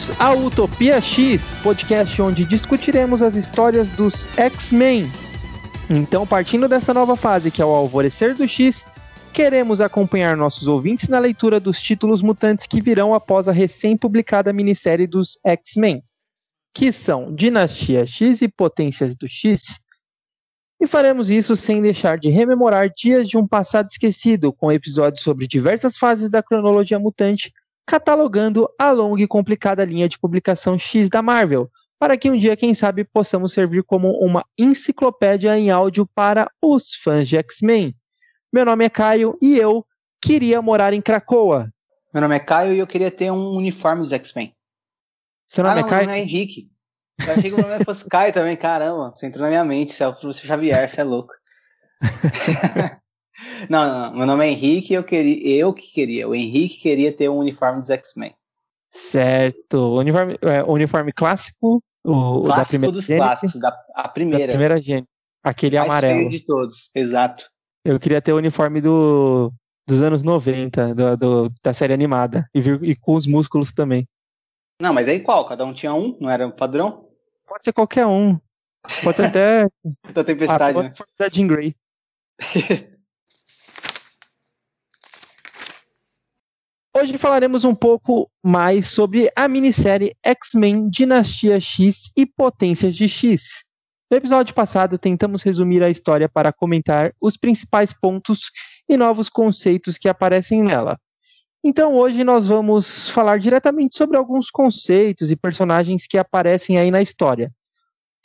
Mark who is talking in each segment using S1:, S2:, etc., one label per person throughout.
S1: Bem-vindos ao Utopia X, podcast onde discutiremos as histórias dos X-Men. Então, partindo dessa nova fase que é o Alvorecer do X, queremos acompanhar nossos ouvintes na leitura dos títulos mutantes que virão após a recém-publicada minissérie dos X-Men, que são Dinastia X e Potências do X. E faremos isso sem deixar de rememorar dias de um passado esquecido, com episódios sobre diversas fases da cronologia mutante catalogando a longa e complicada linha de publicação X da Marvel, para que um dia, quem sabe, possamos servir como uma enciclopédia em áudio para os fãs de X-Men. Meu nome é Caio e eu queria morar em Cracoa.
S2: Meu nome é Caio e eu queria ter um uniforme dos X-Men.
S1: Seu nome
S2: ah,
S1: é Caio?
S2: Meu nome é Henrique. Eu achei que o nome fosse Caio também, caramba. Você entrou na minha mente, você é o professor Xavier, você é louco. Não, não, meu nome é Henrique eu queria, eu que queria, o Henrique queria ter um uniforme dos X-Men.
S1: Certo, uniforme, é, uniforme clássico, o,
S2: clássico
S1: da primeira
S2: dos
S1: gênese,
S2: clássicos, da a primeira.
S1: Da primeira gênese, aquele
S2: mais
S1: amarelo.
S2: feio de todos, exato.
S1: Eu queria ter o uniforme do, dos anos 90, do, do, da série animada, e, e com os músculos também.
S2: Não, mas aí qual? Cada um tinha um, não era um padrão?
S1: Pode ser qualquer um. Pode ser até
S2: da tempestade,
S1: a
S2: né?
S1: da Jean Grey. Hoje falaremos um pouco mais sobre a minissérie X-Men Dinastia X e Potências de X. No episódio passado, tentamos resumir a história para comentar os principais pontos e novos conceitos que aparecem nela. Então, hoje nós vamos falar diretamente sobre alguns conceitos e personagens que aparecem aí na história.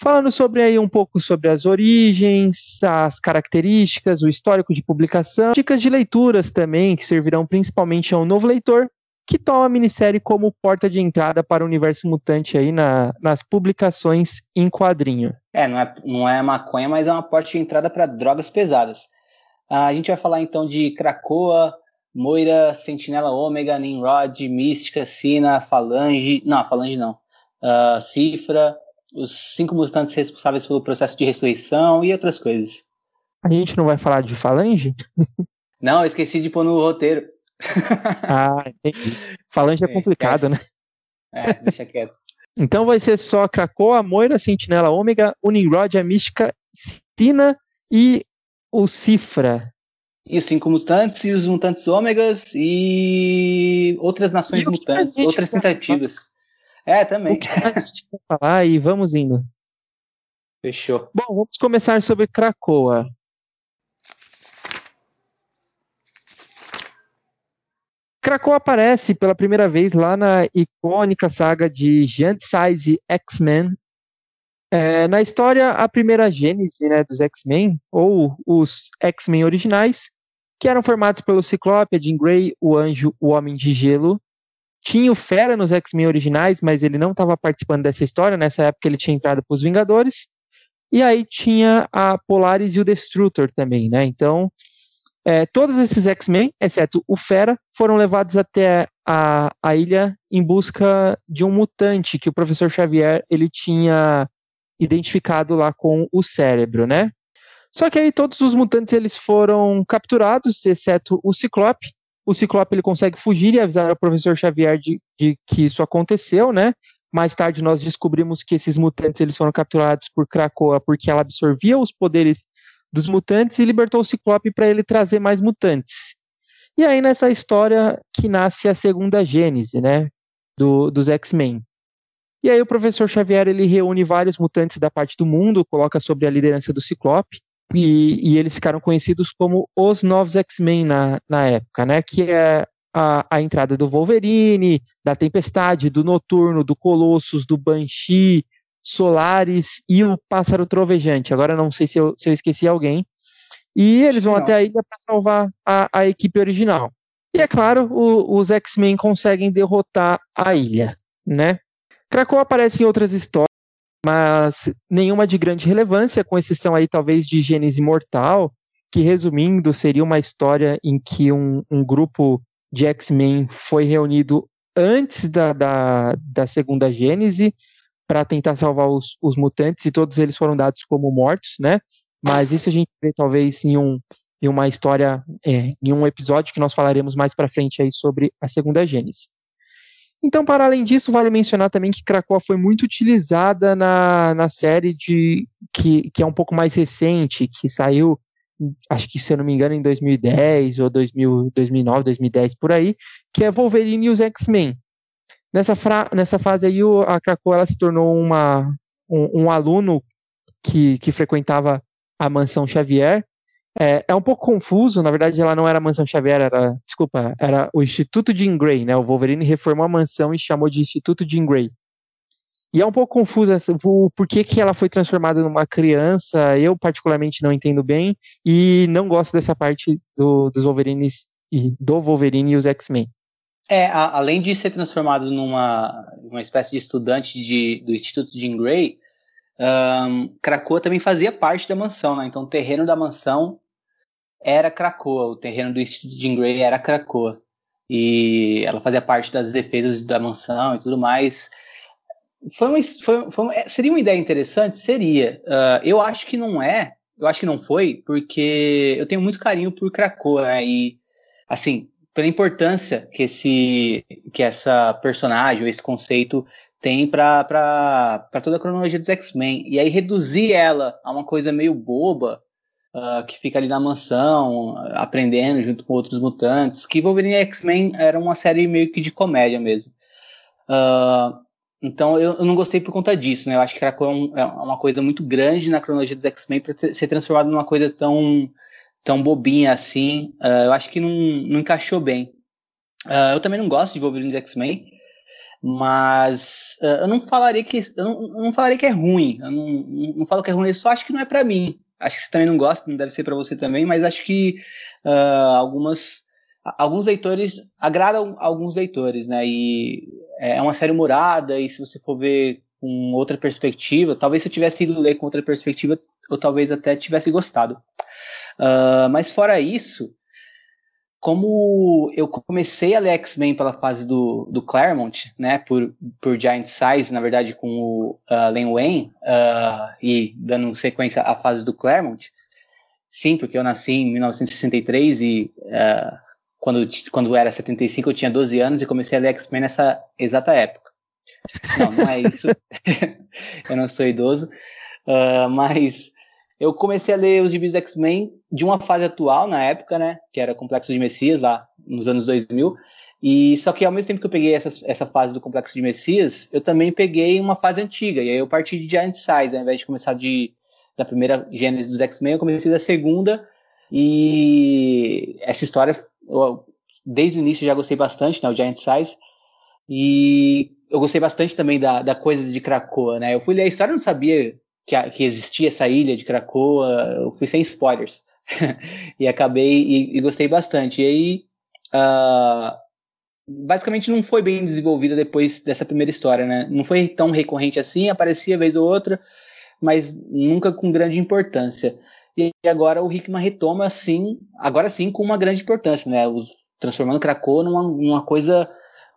S1: Falando sobre aí um pouco sobre as origens, as características, o histórico de publicação, dicas de leituras também, que servirão principalmente a um novo leitor, que toma a minissérie como porta de entrada para o universo mutante aí na, nas publicações em quadrinho.
S2: É, não é, não é maconha, mas é uma porta de entrada para drogas pesadas. a gente vai falar então de Krakoa, Moira, Sentinela Ômega, Nimrod, Mística, Sina, Falange. Não, Falange não. Uh, Cifra, os cinco mutantes responsáveis pelo processo de ressurreição e outras coisas.
S1: A gente não vai falar de Falange?
S2: Não, eu esqueci de pôr no roteiro.
S1: ah, entendi. Falange é, é complicado, né?
S2: É, deixa quieto.
S1: então vai ser só Krakoa, Moira, Sentinela Ômega, o Nimrod, a Mística, Stina e o Cifra.
S2: E os cinco mutantes e os mutantes ômegas e outras nações e mutantes, outras tentativas. É, também.
S1: O que a gente vai falar e vamos indo.
S2: Fechou.
S1: Bom, vamos começar sobre Krakoa. Krakoa aparece pela primeira vez lá na icônica saga de Giant Size X-Men. É, na história, a primeira gênese né, dos X-Men, ou os X-Men originais, que eram formados pelo Ciclope, a Jean Grey, o Anjo, o Homem de Gelo tinha o Fera nos X-Men originais, mas ele não estava participando dessa história. Nessa época ele tinha entrado para os Vingadores. E aí tinha a Polaris e o Destrutor também, né? Então, é, todos esses X-Men, exceto o Fera, foram levados até a, a ilha em busca de um mutante que o professor Xavier ele tinha identificado lá com o cérebro, né? Só que aí todos os mutantes eles foram capturados, exceto o Ciclope, o Ciclope ele consegue fugir e avisar ao professor Xavier de, de, que isso aconteceu, né? Mais tarde nós descobrimos que esses mutantes eles foram capturados por Krakoa porque ela absorvia os poderes dos mutantes e libertou o Ciclope para ele trazer mais mutantes. E aí nessa história que nasce a segunda gênese, né, do, dos X-Men. E aí o professor Xavier ele reúne vários mutantes da parte do mundo, coloca sobre a liderança do Ciclope e, e, eles ficaram conhecidos como os novos X-Men na, na época, né? Que é a, a, entrada do Wolverine, da Tempestade, do Noturno, do Colossus, do Banshee, Solaris e o Pássaro Trovejante. Agora não sei se eu, se eu esqueci alguém. E eles vão não. até a ilha para salvar a, a, equipe original. E é claro, o, os X-Men conseguem derrotar a ilha, né? Krakow aparece em outras histórias mas nenhuma de grande relevância, com exceção aí talvez de Gênesis Mortal, que resumindo seria uma história em que um, um grupo de X-Men foi reunido antes da, da, da segunda Gênese para tentar salvar os, os mutantes e todos eles foram dados como mortos, né? Mas isso a gente vê talvez em, um, em uma história, é, em um episódio que nós falaremos mais para frente aí sobre a segunda Gênese. Então, para além disso, vale mencionar também que Krakoa foi muito utilizada na, na série de que, que é um pouco mais recente, que saiu, acho que se eu não me engano, em 2010 ou 2000, 2009, 2010 por aí, que é Wolverine e os X-Men. Nessa, nessa fase aí, a Krakoa ela se tornou uma, um, um aluno que, que frequentava a mansão Xavier é, é um pouco confuso, na verdade ela não era a Mansão Xavier, era, desculpa, era o Instituto Jean Grey, né? O Wolverine reformou a mansão e chamou de Instituto Jean Grey. E é um pouco confuso o porquê que ela foi transformada numa criança, eu particularmente não entendo bem, e não gosto dessa parte do, dos Wolverines, e do Wolverine e os X-Men.
S2: É, a, além de ser transformado numa uma espécie de estudante de, do Instituto Jean Grey, um, Krakoa também fazia parte da mansão, né? Então o terreno da mansão era Krakoa, o terreno do Jean Grey era Krakoa. E ela fazia parte das defesas da mansão e tudo mais. Foi uma, foi, foi uma, é, seria uma ideia interessante? Seria. Uh, eu acho que não é, eu acho que não foi, porque eu tenho muito carinho por Krakoa, né? E, assim, pela importância que, esse, que essa personagem, esse conceito tem para toda a cronologia dos X-Men. E aí reduzir ela a uma coisa meio boba, uh, que fica ali na mansão, aprendendo junto com outros mutantes, que Wolverine X-Men era uma série meio que de comédia mesmo. Uh, então eu, eu, não gostei por conta disso, né? Eu acho que é, um, é uma coisa muito grande na cronologia dos X-Men para ser transformado numa coisa tão, tão bobinha assim. Uh, eu acho que não, não encaixou bem. Eu também não gosto de Wolverine X-Men, mas uh, eu não falaria que eu não, eu não, falaria que é ruim. Eu não, não falo que é ruim, eu só acho que não é para mim acho que você também não gosta, não deve ser para você também, mas acho que uh, algumas alguns leitores agradam alguns leitores, né? E é uma série humorada e se você for ver com outra perspectiva, talvez se eu tivesse ido ler com outra perspectiva, eu talvez até tivesse gostado. Uh, mas fora isso, como eu comecei a ler X-Men pela fase do, do Claremont, né, por, por Giant Size, na verdade com o uh, Len Wayne, uh, e dando sequência à fase do Claremont, sim, porque eu nasci em 1963 e uh, quando, quando era 75 eu tinha 12 anos e comecei a ler X-Men nessa exata época. Não, não é isso. eu não sou idoso, uh, mas eu comecei a ler os gibis do X-Men de uma fase atual, na época, né? Que era Complexo de Messias, lá nos anos 2000. E só que ao mesmo tempo que eu peguei essa, essa fase do Complexo de Messias, eu também peguei uma fase antiga. E aí eu parti de Giant Size, ao invés de começar de, da primeira gênese dos X-Men, eu comecei da segunda. E essa história, eu, desde o início já gostei bastante, né? O Giant Size. E eu gostei bastante também da, da coisa de Krakoa, né? Eu fui ler a história não sabia que, que existia essa ilha de Krakoa, eu fui sem spoilers. e acabei e, e, gostei bastante. E aí, uh, basicamente não foi bem desenvolvida depois dessa primeira história, né? Não foi tão recorrente assim, aparecia vez ou outra, mas nunca com grande importância. E agora o Hickman retoma assim, agora sim com uma grande importância, né? Os, transformando Krakoa numa, numa coisa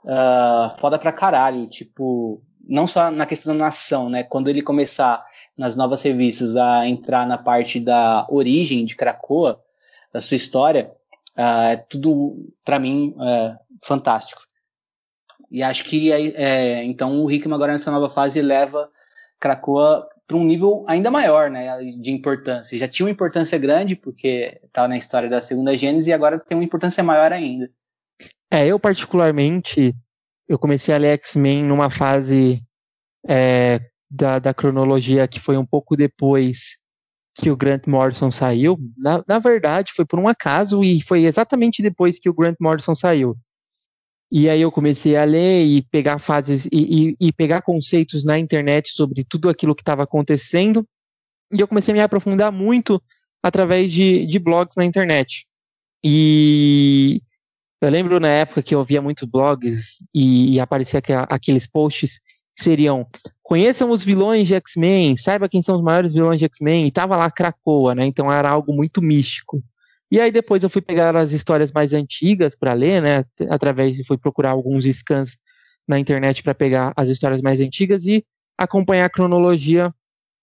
S2: uh, foda pra caralho, tipo, não só na questão da nação, né? Quando ele começar nas novas revistas a entrar na parte da origem de Krakoa, da sua história, uh, é tudo, para mim, uh, fantástico. E acho que é, então o Hickman agora nessa nova fase leva Krakoa para um nível ainda maior né, de importância. Já tinha uma importância grande, porque estava tá na história da segunda Gênesis, e agora tem uma importância maior ainda.
S1: É, eu particularmente, eu comecei a ler X-Men numa fase é, da, da cronologia que foi um pouco depois que o Grant Morrison saiu. Na, na verdade, foi por um acaso e foi exatamente depois que o Grant Morrison saiu. E aí eu comecei a ler e pegar fases e, e, e pegar conceitos na internet sobre tudo aquilo que estava acontecendo. E eu comecei a me aprofundar muito através de, de blogs na internet. E eu lembro na época que eu via muitos blogs e, e aparecia aqueles posts seriam conheçam os vilões de X-Men, saiba quem são os maiores vilões de X-Men, e tava lá Krakoa, né? Então era algo muito místico. E aí depois eu fui pegar as histórias mais antigas para ler, né? Através fui procurar alguns scans na internet para pegar as histórias mais antigas e acompanhar a cronologia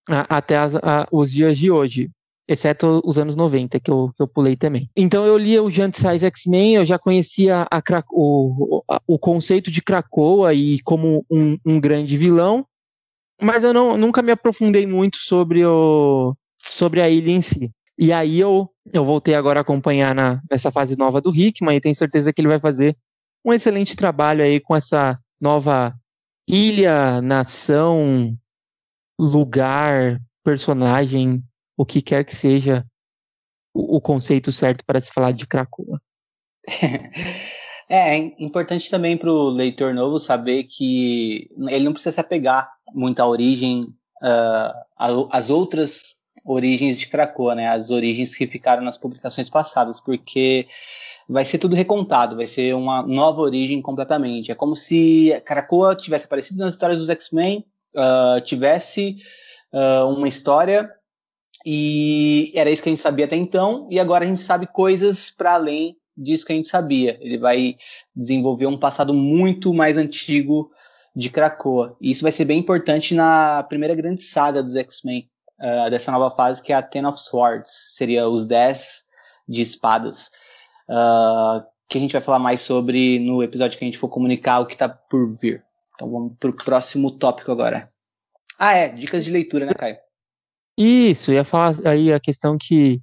S1: a, até as, a, os dias de hoje. Exceto os anos 90, que eu, que eu pulei também. Então eu lia o Giant Size X-Men, eu já conhecia a, o, o conceito de Krakoa e como um, um grande vilão, mas eu não, nunca me aprofundei muito sobre, o, sobre a ilha em si. E aí eu, eu voltei agora a acompanhar na, nessa fase nova do Hickman e tenho certeza que ele vai fazer um excelente trabalho aí com essa nova ilha, nação, lugar, personagem, o que quer que seja o, o conceito certo para se falar de Krakoa.
S2: É, é importante também para o leitor novo saber que ele não precisa se apegar muito à origem, uh, às outras origens de Krakoa, né? As origens que ficaram nas publicações passadas, porque vai ser tudo recontado, vai ser uma nova origem completamente. É como se Krakoa tivesse aparecido nas histórias dos X-Men, uh, tivesse uh, uma história e era isso que a gente sabia até então, e agora a gente sabe coisas para além disso que a gente sabia. Ele vai desenvolver um passado muito mais antigo de Krakoa. E isso vai ser bem importante na primeira grande saga dos X-Men, uh, dessa nova fase, que é a Ten of Swords. Seria os Dez de Espadas. Uh, que a gente vai falar mais sobre no episódio que a gente for comunicar o que está por vir. Então vamos para o próximo tópico agora. Ah, é, dicas de leitura, né, Caio?
S1: Isso, ia falar aí a questão que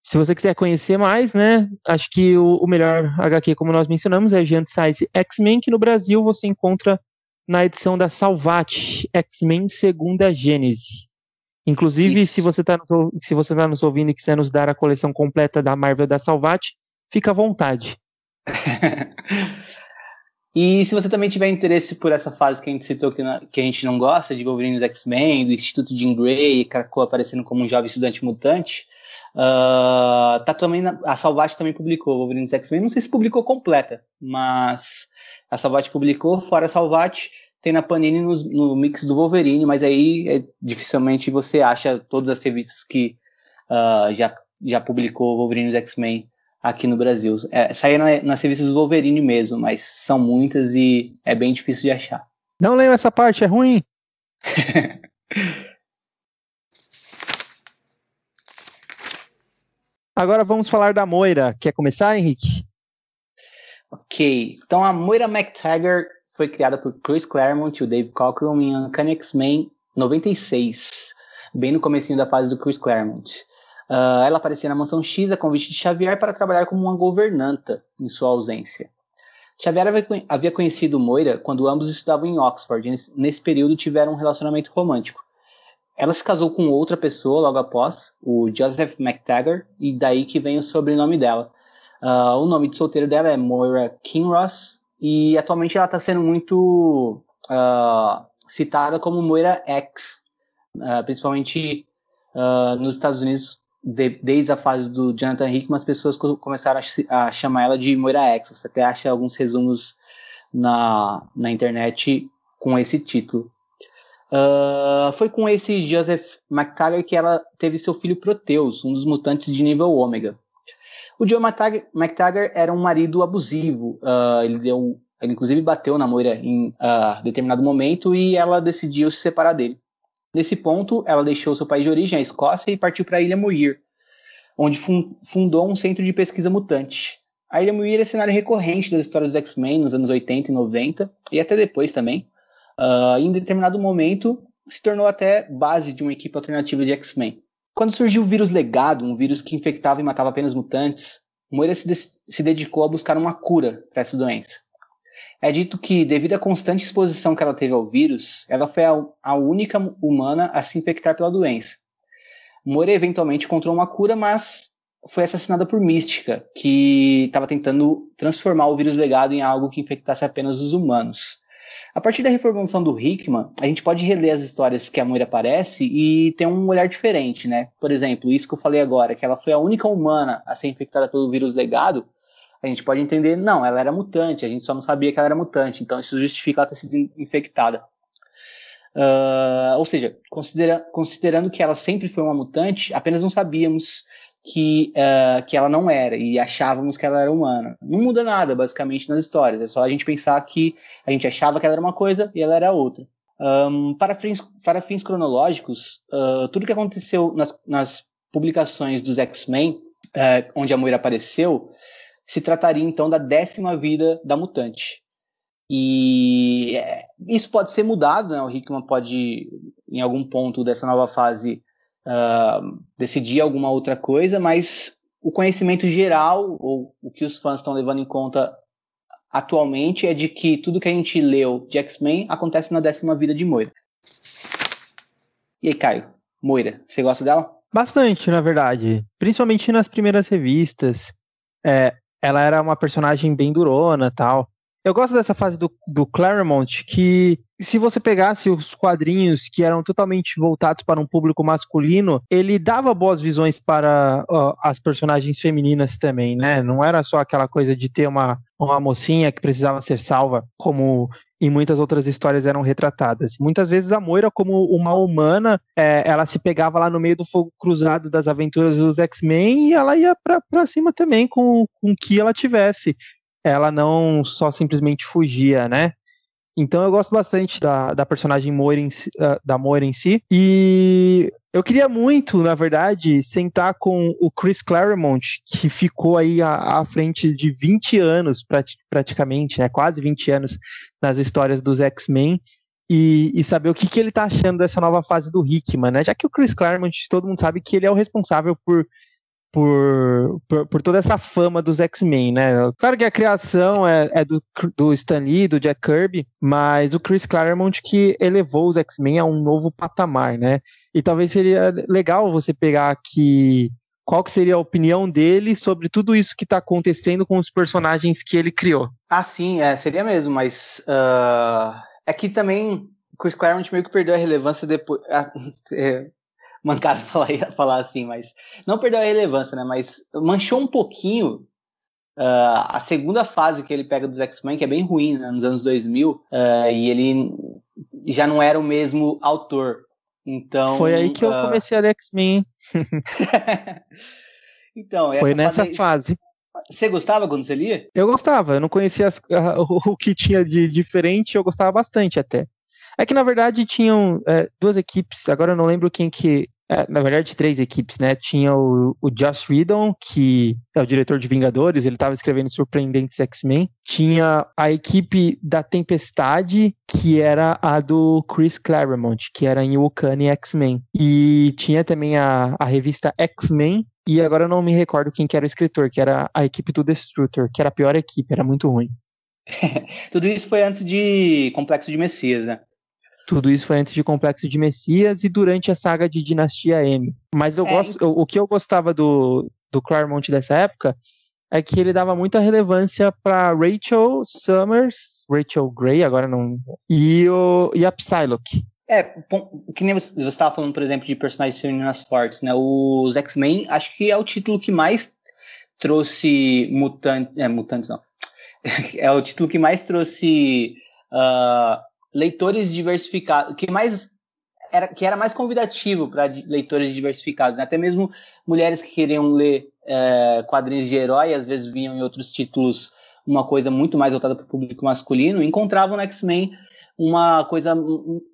S1: se você quiser conhecer mais, né, acho que o, o melhor HQ, como nós mencionamos, é Giant Size X-Men, que no Brasil você encontra na edição da Salvat X-Men Segunda Gênese. Inclusive, Isso. se você está se você tá nos ouvindo e quiser nos dar a coleção completa da Marvel da Salvat, fica à vontade.
S2: E se você também tiver interesse por essa fase que a gente citou que, que a gente não gosta, de Wolverine dos X-Men, do Instituto Jean Grey, Krakoa aparecendo como um jovem estudante mutante, uh, tá também na, a Salvat também publicou Wolverine dos X-Men. Não sei se publicou completa, mas a Salvat publicou, fora a Salvat, tem na Panini no, no mix do Wolverine, mas aí é, dificilmente você acha todas as revistas que uh, já, já publicou Wolverine X-Men aqui no Brasil. É, saía na, nas revistas Wolverine mesmo, mas são muitas e é bem difícil de achar.
S1: Não lembro essa parte, é ruim. Agora vamos falar da Moira. Quer começar, Henrique?
S2: Ok. Então a Moira McTaggart foi criada por Chris Claremont e o Dave Cockrum em Uncanny X-Men 96, bem no comecinho da fase do Chris Claremont. Uh, ela aparecia na Mansão X a convite de Xavier para trabalhar como uma governanta em sua ausência. Xavier havia conhecido Moira quando ambos estudavam em Oxford e nesse período tiveram um relacionamento romântico. Ela se casou com outra pessoa logo após, o Joseph McTaggart, e daí que vem o sobrenome dela. Uh, o nome de solteiro dela é Moira Kinross e atualmente ela está sendo muito uh, citada como Moira X, principalmente nos Estados Unidos de, desde a fase do Jonathan Hickman, as pessoas começaram a, a, chamar ela de Moira X. Você até acha alguns resumos na, na internet com esse título. Uh, foi com esse Joseph McTaggart que ela teve seu filho Proteus, um dos mutantes de nível ômega. O Joe McTaggart era um marido abusivo. Uh, ele deu, ele inclusive bateu na Moira em uh, determinado momento e ela decidiu se separar dele. Nesse ponto, ela deixou seu país de origem, a Escócia, e partiu para a Ilha Muir, onde fundou um centro de pesquisa mutante. A Ilha Muir é cenário recorrente das histórias dos X-Men nos anos 80 e 90, e até depois também. Uh, em determinado momento, se tornou até base de uma equipe alternativa de X-Men. Quando surgiu o vírus legado, um vírus que infectava e matava apenas mutantes, Moira se, se dedicou a buscar uma cura para essa doença. É dito que, devido à constante exposição que ela teve ao vírus, ela foi a, a única humana a se infectar pela doença. Moira eventualmente encontrou uma cura, mas foi assassinada por Mística, que estava tentando transformar o vírus legado em algo que infectasse apenas os humanos. A partir da reformulação do Hickman, a gente pode reler as histórias que a Moira aparece e ter um olhar diferente, né? Por exemplo, isso que eu falei agora, que ela foi a única humana a ser infectada pelo vírus legado, a gente pode entender, não, ela era mutante, a gente só não sabia que ela era mutante, então isso justifica ela ter sido infectada. Uh, ou seja, considera considerando que ela sempre foi uma mutante, apenas não sabíamos que, uh, que ela não era e achávamos que ela era humana. Não muda nada, basicamente, nas histórias. É só a gente pensar que a gente achava que ela era uma coisa e ela era outra. Um, para, fins, para fins cronológicos, uh, tudo que aconteceu nas, nas publicações dos X-Men, é, onde a Moira apareceu, se trataria então da décima vida da mutante. E é, isso pode ser mudado, né? O Hickman pode, em algum ponto dessa nova fase, uh, decidir alguma outra coisa, mas o conhecimento geral, ou o que os fãs estão levando em conta atualmente, é de que tudo que a gente leu de X-Men acontece na décima vida de Moira. E aí, Caio, Moira, você gosta dela?
S1: Bastante, na verdade. Principalmente nas primeiras revistas. É, ela era uma personagem bem durona tal. Eu gosto dessa fase do, do Claremont, que se você pegasse os quadrinhos que eram totalmente voltados para um público masculino, ele dava boas visões para as personagens femininas também, né? Não era só aquela coisa de ter uma, uma mocinha que precisava ser salva, como em muitas outras histórias eram retratadas. Muitas vezes a Moira, como uma humana, é, ela se pegava lá no meio do fogo cruzado das aventuras dos X-Men e ela ia para cima também com, com o que ela tivesse ela não só simplesmente fugia, né? Então eu gosto bastante da, da personagem Moira em, uh, da Moira em si. E eu queria muito, na verdade, sentar com o Chris Claremont, que ficou aí à, à frente de 20 anos, praticamente, né? Quase 20 anos nas histórias dos X-Men. E, e, saber o que, que ele tá achando dessa nova fase do Hickman, né? Já que o Chris Claremont, todo mundo sabe que ele é o responsável por por, por, por, toda essa fama dos X-Men, né? Claro que a criação é, é, do, do Stan Lee, do Jack Kirby, mas o Chris Claremont que elevou os X-Men a um novo patamar, né? E talvez seria legal você pegar aqui qual que seria a opinião dele sobre tudo isso que está acontecendo com os personagens que ele criou.
S2: Ah, sim, é, seria mesmo, mas uh, é que também Chris Claremont meio que perdeu a relevância depois. Uh, mancado falar, falar assim, mas não perdeu a relevância, né? Mas manchou um pouquinho uh, a segunda fase que ele pega dos X-Men, que é bem ruim, né? Nos anos 2000, uh, ah, e ele já não era o mesmo autor. Então.
S1: Foi aí que uh... eu comecei a ler X-Men.
S2: então,
S1: foi nessa fase... fase.
S2: Você gostava quando você lia?
S1: Eu gostava, eu não conhecia as, o que tinha de diferente, eu gostava bastante até. É que na verdade tinham é, duas equipes, agora eu não lembro quem que é, na verdade, três equipes, né? Tinha o, o Josh Whedon, que é o diretor de Vingadores, ele estava escrevendo Surpreendentes X-Men. Tinha a equipe da Tempestade, que era a do Chris Claremont, que era em Wakani X-Men. E tinha também a, a revista X-Men, e agora eu não me recordo quem que era o escritor, que era a equipe do Destructor, que era a pior equipe, era muito ruim.
S2: Tudo isso foi antes de Complexo de Messias, né?
S1: Tudo isso foi antes de Complexo de Messias e durante a saga de Dinastia M. Mas eu é, gosto, então... o, o que eu gostava do, do Claremont dessa época é que ele dava muita relevância para Rachel Summers, Rachel Gray, agora não, e, o, e a Psylocke.
S2: É, que nem você estava falando, por exemplo, de personagens femininas fortes, né? Os X-Men, acho que é o título que mais trouxe mutantes, é, mutantes não, é o título que mais trouxe uh, leitores diversificados, que mais era, que era mais convidativo para leitores diversificados, né? até mesmo mulheres que queriam ler é, quadrinhos de herói, às vezes vinham em outros títulos uma coisa muito mais voltada para o público masculino, encontravam no X-Men uma coisa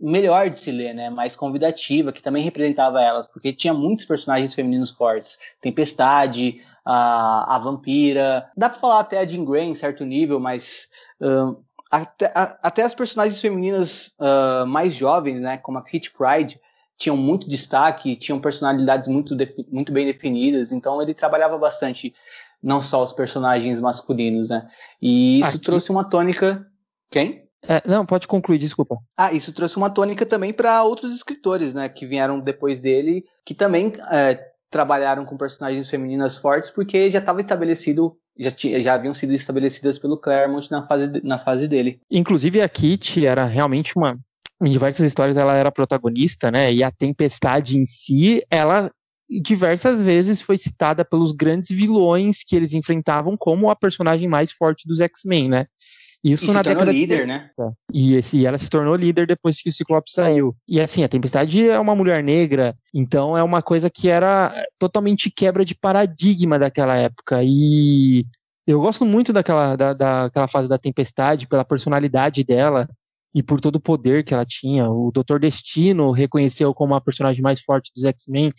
S2: melhor de se ler, né? Mais convidativa, que também representava elas, porque tinha muitos personagens femininos fortes. Tempestade, a, a Vampira, dá para falar até a Jean Grey em certo nível, mas até, a, até as personagens femininas uh, mais jovens, né, como a Kitty Pride, tinham muito destaque, tinham personalidades muito, muito bem definidas, então ele trabalhava bastante não só os personagens masculinos, né? E isso Aqui... trouxe uma tônica. Quem?
S1: É, não, pode concluir, desculpa.
S2: Ah, isso trouxe uma tônica também para outros escritores, né, que vieram depois dele, que também é, trabalharam com personagens femininas fortes, porque já estava estabelecido já, tinha, já haviam sido estabelecidas pelo Claremont na fase, na fase dele.
S1: Inclusive a Kitty era realmente uma. Em diversas histórias ela era protagonista, né? E a Tempestade em si, ela diversas vezes foi citada pelos grandes vilões que eles enfrentavam como a personagem mais forte dos X-Men, né?
S2: Isso e na década líder, de... né?
S1: E, esse, ela se tornou líder depois que o Ciclope saiu. E assim, a Tempestade é uma mulher negra, então é uma coisa que era totalmente quebra de paradigma daquela época. E eu gosto muito daquela, da, daquela fase da Tempestade, pela personalidade dela e por todo o poder que ela tinha. O Doutor Destino reconheceu como a personagem mais forte dos X-Men.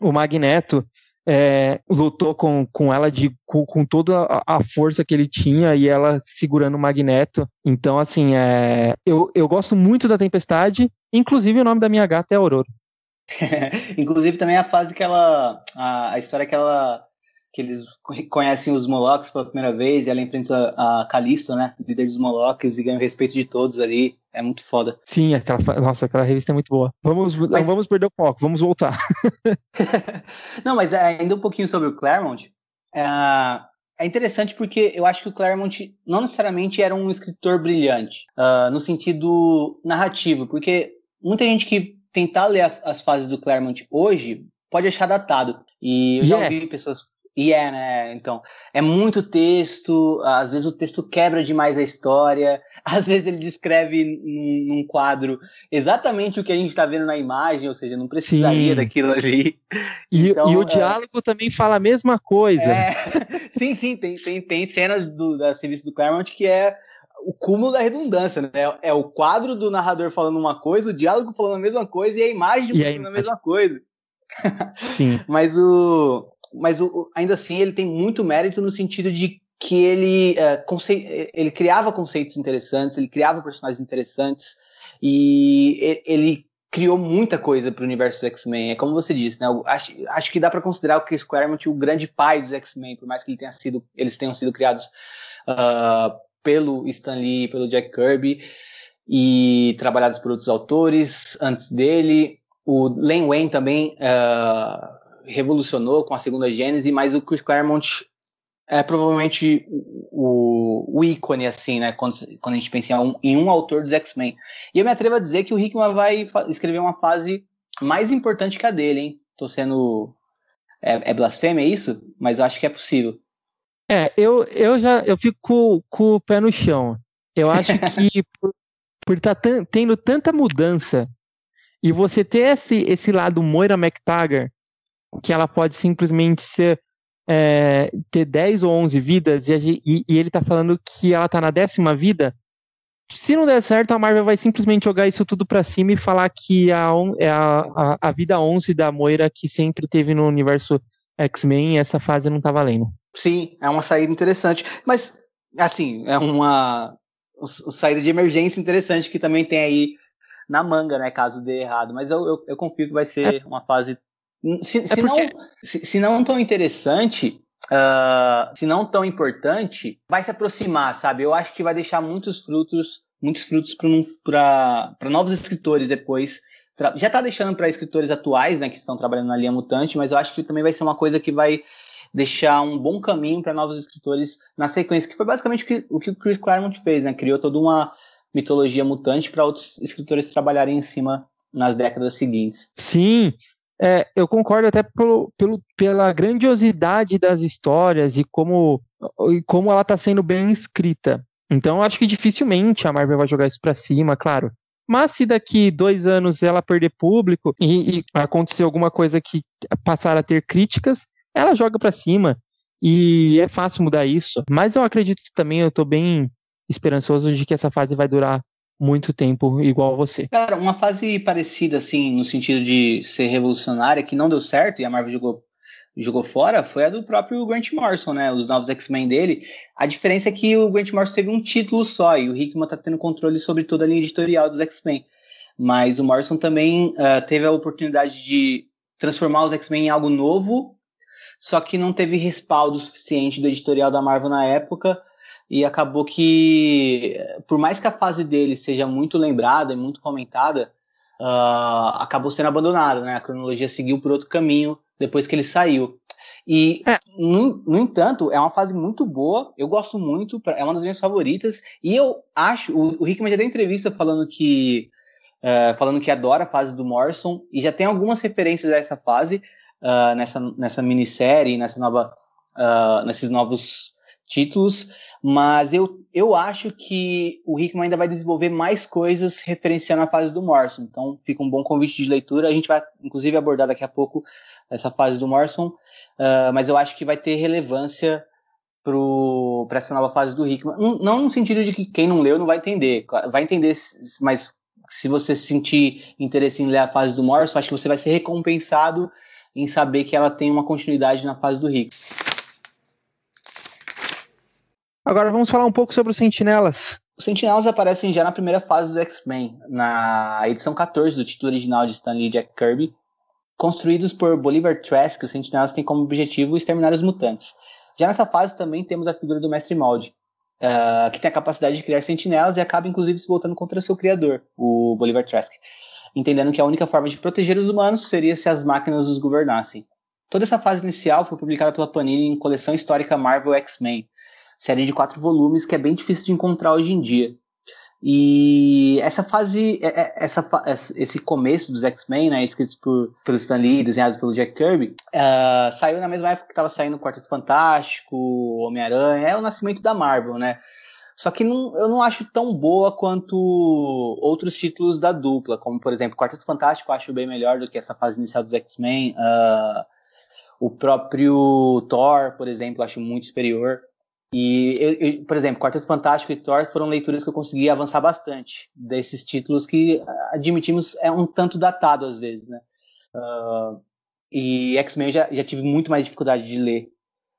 S1: o Magneto é, lutou com, com ela de, com, com toda a, a, força que ele tinha e ela segurando o Magneto. Então, assim, é, eu, eu gosto muito da Tempestade, inclusive o nome da minha gata é Aurora.
S2: inclusive também a fase que ela. A, a história que ela que eles conhecem os Molochs pela primeira vez e ela enfrenta a Calisto, né? Líder dos Molochs e ganha o respeito de todos ali. É muito foda.
S1: Sim, aquela, nossa, aquela revista é muito boa. Vamos, mas... não vamos perder o foco, vamos voltar.
S2: não, mas ainda um pouquinho sobre o Claremont. É, é interessante porque eu acho que o Claremont não necessariamente era um escritor brilhante, uh, no sentido narrativo, porque muita gente que tentar ler as fases do Claremont hoje pode achar datado. E eu já yeah. ouvi pessoas e é, né? Então, é muito texto, às vezes o texto quebra demais a história, às vezes ele descreve num, num quadro exatamente o que a gente está vendo na imagem, ou seja, não precisaria sim. daquilo ali.
S1: E, então, e o é... diálogo também fala a mesma coisa. É...
S2: sim, sim, tem, tem, tem cenas do, da serviço do Claremont que é o cúmulo da redundância, né? É, o quadro do narrador falando uma coisa, o diálogo falando a mesma coisa e a imagem e falando a, a mesma coisa.
S1: Sim.
S2: Mas o, mas o, ainda assim ele tem muito mérito no sentido de que ele, é, conce... ele criava conceitos interessantes, ele criava personagens interessantes e ele criou muita coisa para o universo dos X-Men. É como você disse, né? Acho, acho que dá para considerar o Chris Claremont o grande pai dos X-Men, por mais que ele tenha sido, eles tenham sido criados uh, pelo Stan Lee, pelo Jack Kirby e trabalhados por outros autores antes dele. O Len Wayne também uh, revolucionou com a segunda Gênese, mas o Chris Claremont é provavelmente o, o ícone, assim, né? Quando, quando a gente pensa em um, em um autor dos X-Men. E eu me atrevo a dizer que o Hickman vai escrever uma fase mais importante que a dele, hein? Tô sendo. É, é blasfêmia é isso? Mas eu acho que é possível.
S1: É, eu, eu já eu fico com, com o pé no chão. Eu acho que por, por estar tá tendo tanta mudança e você ter esse, esse lado Moira McTaggart que ela pode simplesmente ser é, ter 10 ou 11 vidas e, e, e ele tá falando que ela tá na décima vida, se não der certo, a Marvel vai simplesmente jogar isso tudo para cima e falar que a, é a, a, a, vida 11 da Moira que sempre teve no universo X-Men, essa fase não tá valendo.
S2: Sim, é uma saída interessante. Mas, assim, é uma, uma saída de emergência interessante que também tem aí na manga, né? Caso dê errado. Mas eu, eu, eu confio que vai ser é. uma fase se, é se, porque... não, se, se, não tão interessante, uh, se não tão importante, vai se aproximar, sabe? Eu acho que vai deixar muitos frutos, muitos frutos para novos escritores depois. Já está deixando para escritores atuais, né, que estão trabalhando na linha mutante, mas eu acho que também vai ser uma coisa que vai deixar um bom caminho para novos escritores na sequência, que foi basicamente o que o Chris Claremont fez, né? Criou toda uma mitologia mutante para outros escritores trabalharem em cima nas décadas seguintes.
S1: Sim, é, eu concordo até pelo, pelo, pela grandiosidade das histórias e como, e como ela está sendo bem escrita. Então, eu acho que dificilmente a Marvel vai jogar isso para cima, claro. Mas se daqui dois anos ela perder público e, e acontecer alguma coisa que passar a ter críticas, ela joga para cima. E é fácil mudar isso. Mas eu acredito também, eu estou bem esperançoso de que essa fase vai durar muito tempo igual a você.
S2: Cara, uma fase parecida, assim, no sentido de ser revolucionária, que não deu certo e a Marvel jogou, jogou fora, foi a do próprio Grant Morrison, né? Os novos X-Men dele. A diferença é que o Grant Morrison teve um título só e o Hickman tá tendo controle sobre toda a linha editorial dos X-Men. Mas o Morrison também uh, teve a oportunidade de transformar os X-Men em algo novo, só que não teve respaldo suficiente do editorial da Marvel na época e acabou que, por mais que a fase dele seja muito lembrada e muito comentada, uh, acabou sendo abandonada, né? A cronologia seguiu por outro caminho depois que ele saiu. E, é. no, no, entanto, é uma fase muito boa, eu gosto muito, é uma das minhas favoritas, e eu acho, o, o Rickman já deu entrevista falando que, uh, falando que adora a fase do Morrison, e já tem algumas referências a essa fase, uh, nessa, nessa minissérie, nessa nova, uh, nesses novos títulos, mas eu, eu acho que o Hickman ainda vai desenvolver mais coisas referenciando a fase do Morrison. Então fica um bom convite de leitura. A gente vai, inclusive, abordar daqui a pouco essa fase do Morrison, uh, mas eu acho que vai ter relevância para essa nova fase do Hickman. Não no sentido de que quem não leu não vai entender. Vai entender, mas se você sentir interesse em ler a fase do Morrison, acho que você vai ser recompensado em saber que ela tem uma continuidade na fase do Rick.
S1: Agora vamos falar um pouco sobre os Sentinelas.
S2: Os Sentinelas aparecem já na primeira fase dos X-Men, na edição 14 do título original de Stan Lee e Jack Kirby, construídos por Bolivar Trask, os Sentinelas têm como objetivo exterminar os mutantes. Já nessa fase também temos a figura do Mestre Molde, uh, que tem a capacidade de criar sentinelas e acaba inclusive se voltando contra seu criador, o Bolivar Trask, entendendo que a única forma de proteger os humanos seria se as máquinas os governassem. Toda essa fase inicial foi publicada pela Panini em coleção histórica Marvel X-Men, série de quatro volumes que é bem difícil de encontrar hoje em dia. E essa fase, é, é, essa, esse começo dos X-Men, né, escritos por, pelo Stan Lee, desenhados pelo Jack Kirby, uh, saiu na mesma época que estava saindo o Quarteto Fantástico, Homem-Aranha, é o nascimento da Marvel, né? Só que não, eu não acho tão boa quanto outros títulos da dupla, como por exemplo, Quarteto Fantástico eu acho bem melhor do que essa fase inicial dos X-Men. Uh, o próprio Thor, por exemplo, acho muito superior. E, eu, eu, por exemplo, Quarteto Fantástico e Thor foram leituras que eu consegui avançar bastante desses títulos que admitimos é um tanto datado às vezes, né? Uh, e X-Men já, já tive muito mais dificuldade de ler.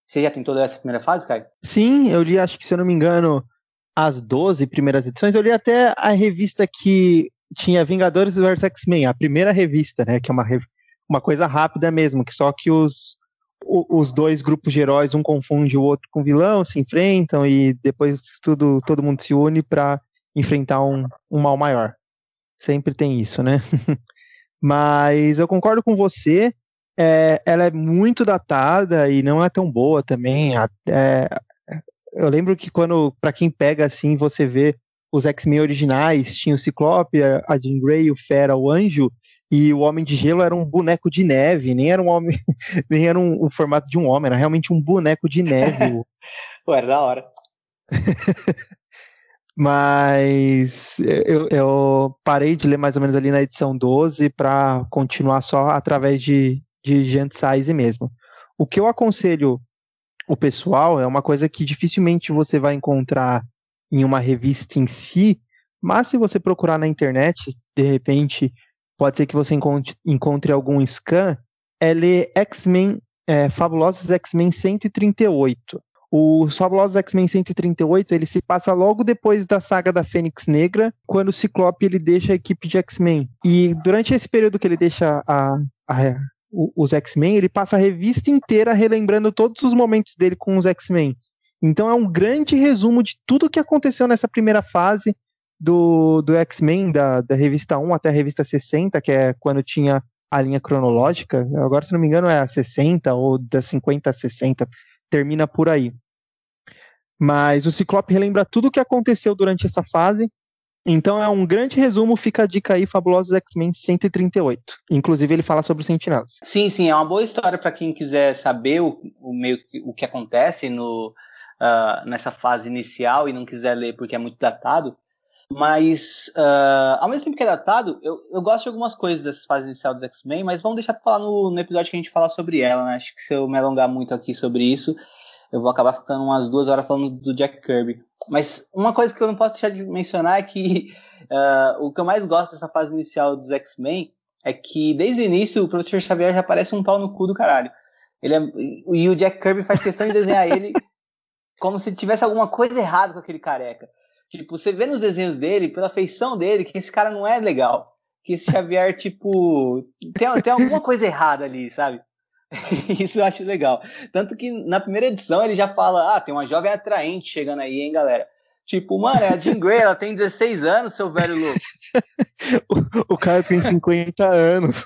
S2: Você já tentou ler essa primeira fase, Caio?
S1: Sim, eu li, acho que se eu não me engano, as 12 primeiras edições. Eu li até a revista que tinha Vingadores vs X-Men, a primeira revista, né? Que é uma, uma coisa rápida mesmo, que só que os os dois grupos de heróis, um confunde o outro com vilão, se enfrentam e depois tudo, todo mundo se une para enfrentar um, um mal maior. Sempre tem isso, né? Mas eu concordo com você, é, ela é muito datada e não é tão boa também. É, eu lembro que quando, para quem pega assim, você vê os X-Men originais, tinha o Ciclope, a Jean Grey, o Fera, o Anjo, e o Homem de Gelo era um boneco de neve, nem era um homem, nem era um, o formato de um homem, era realmente um boneco de neve.
S2: Ué, era da hora.
S1: Mas eu, eu, parei de ler mais ou menos ali na edição 12 para continuar só através de, de Gent Size mesmo. O que eu aconselho o pessoal é uma coisa que dificilmente você vai encontrar em uma revista em si, mas se você procurar na internet, de repente pode ser que você encontre, encontre algum scan, é ler X-Men, é, Fabulosos X-Men 138. O Fabulosos X-Men 138 ele se passa logo depois da saga da Fênix Negra, quando o Ciclope ele deixa a equipe de X-Men. E durante esse período que ele deixa a, a, os X-Men, ele passa a revista inteira relembrando todos os momentos dele com os X-Men. Então é um grande resumo de tudo o que aconteceu nessa primeira fase, do, do X-Men, da, da revista 1 até a revista 60, que é quando tinha a linha cronológica. Agora, se não me engano, é a 60 ou da 50 a 60, termina por aí. Mas o Ciclope relembra tudo o que aconteceu durante essa fase. Então é um grande resumo, fica a dica aí, Fabulosos X-Men 138. Inclusive ele fala sobre os Sentinelas.
S2: Sim, sim, é uma boa história para quem quiser saber o, o, meio, o que acontece no, uh, nessa fase inicial e não quiser ler porque é muito datado. Mas, uh, ao mesmo tempo que é datado, eu, eu gosto de algumas coisas dessa fase inicial dos X-Men, mas vamos deixar pra falar no, no episódio que a gente falar sobre ela, né? Acho que se eu me alongar muito aqui sobre isso, eu vou acabar ficando umas duas horas falando do Jack Kirby. Mas uma coisa que eu não posso deixar de mencionar é que uh, o que eu mais gosto dessa fase inicial dos X-Men é que desde o início o professor Xavier já parece um pau no cu do caralho. Ele é, e o Jack Kirby faz questão de desenhar ele como se tivesse alguma coisa errada com aquele careca. Tipo, você vê nos desenhos dele, pela feição dele, que esse cara não é legal. Que esse Xavier, tipo, tem, tem alguma coisa errada ali, sabe? Isso eu acho legal. Tanto que na primeira edição ele já fala: ah, tem uma jovem atraente chegando aí, hein, galera. Tipo, mano, é a Jean Grey, ela tem 16 anos, seu velho louco.
S1: o, o, cara tem 50 anos.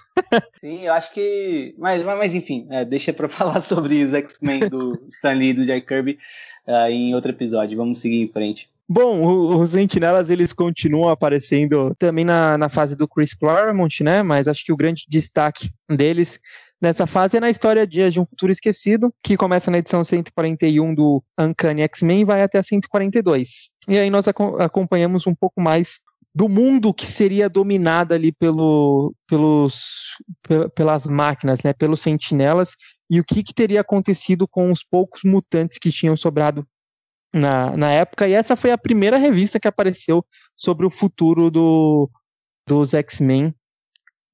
S2: Sim, eu acho que. Mas, mas, mas enfim, é, deixa pra falar sobre os X-Men do Stan Lee e do Jack Kirby uh, em outro episódio. Vamos seguir em frente.
S1: Bom, os Sentinelas eles continuam aparecendo também na, na fase do Chris Claremont, né? Mas acho que o grande destaque deles nessa fase é na história Dias de um Futuro Esquecido, que começa na edição 141 do Uncanny X-Men e vai até a 142. E aí nós acompanhamos um pouco mais do mundo que seria dominado ali pelo, pelos, pelas máquinas, né, pelos sentinelas, e o que, que teria acontecido com os poucos mutantes que tinham sobrado na, na época, e essa foi a primeira revista que apareceu sobre o futuro do, dos X-Men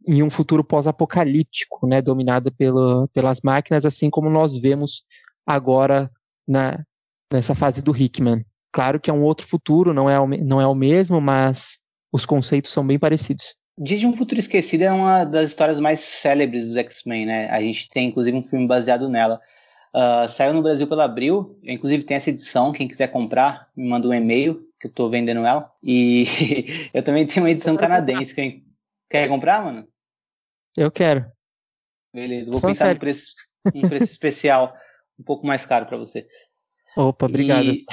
S1: em um futuro pós-apocalíptico, né, dominado pelo, pelas máquinas, assim como nós vemos agora na, nessa fase do Hickman. Claro que é um outro futuro, não é, o, não é o mesmo, mas os conceitos são bem parecidos.
S2: Dia de um Futuro Esquecido é uma das histórias mais célebres dos X-Men, né? A gente tem, inclusive, um filme baseado nela. Uh, saiu no Brasil pela Abril, eu, inclusive tem essa edição, quem quiser comprar, me manda um e-mail, que eu tô vendendo ela. E eu também tenho uma edição canadense. Quem... Quer comprar, mano?
S1: Eu quero.
S2: Beleza, vou Só pensar no preço, um preço especial, um pouco mais caro para você.
S1: Opa, obrigado. E...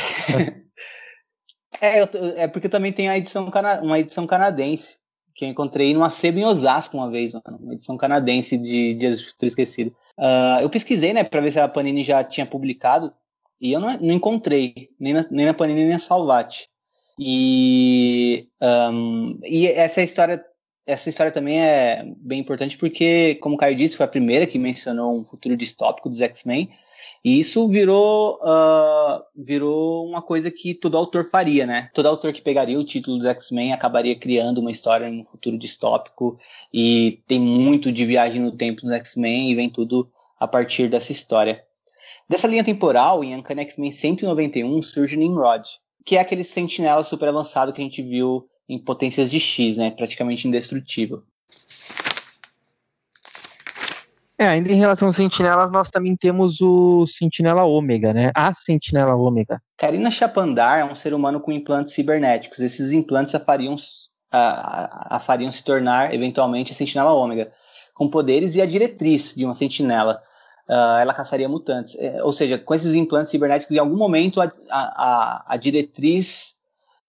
S2: é, eu, é porque também tem a edição cana... uma edição canadense que eu encontrei numa sebo em Osasco uma vez, mano, uma edição canadense de Dias do Futuro Esquecido. Uh, eu pesquisei, né, para ver se a Panini já tinha publicado e eu não, não encontrei, nem na, nem na Panini nem na Salvat. E, um, e essa história essa história também é bem importante porque, como o Caio disse, foi a primeira que mencionou um futuro distópico dos X-Men. E isso virou, uh, virou uma coisa que todo autor faria, né? Todo autor que pegaria o título dos X-Men acabaria criando uma história em um futuro distópico. E tem muito de viagem no tempo nos X-Men e vem tudo a partir dessa história. Dessa linha temporal, em Uncanny X-Men 191, surge Nimrod, que é aquele sentinela super avançado que a gente viu em potências de X, né? Praticamente indestrutível.
S1: É, ainda em relação aos sentinelas, nós também temos o sentinela ômega, né? A sentinela ômega.
S2: Karina Chapandar é um ser humano com implantes cibernéticos. Esses implantes a fariam, a, a fariam se tornar, eventualmente, a sentinela ômega, com poderes e a diretriz de uma sentinela. Uh, ela caçaria mutantes. É, ou seja, com esses implantes cibernéticos, em algum momento a, a, a diretriz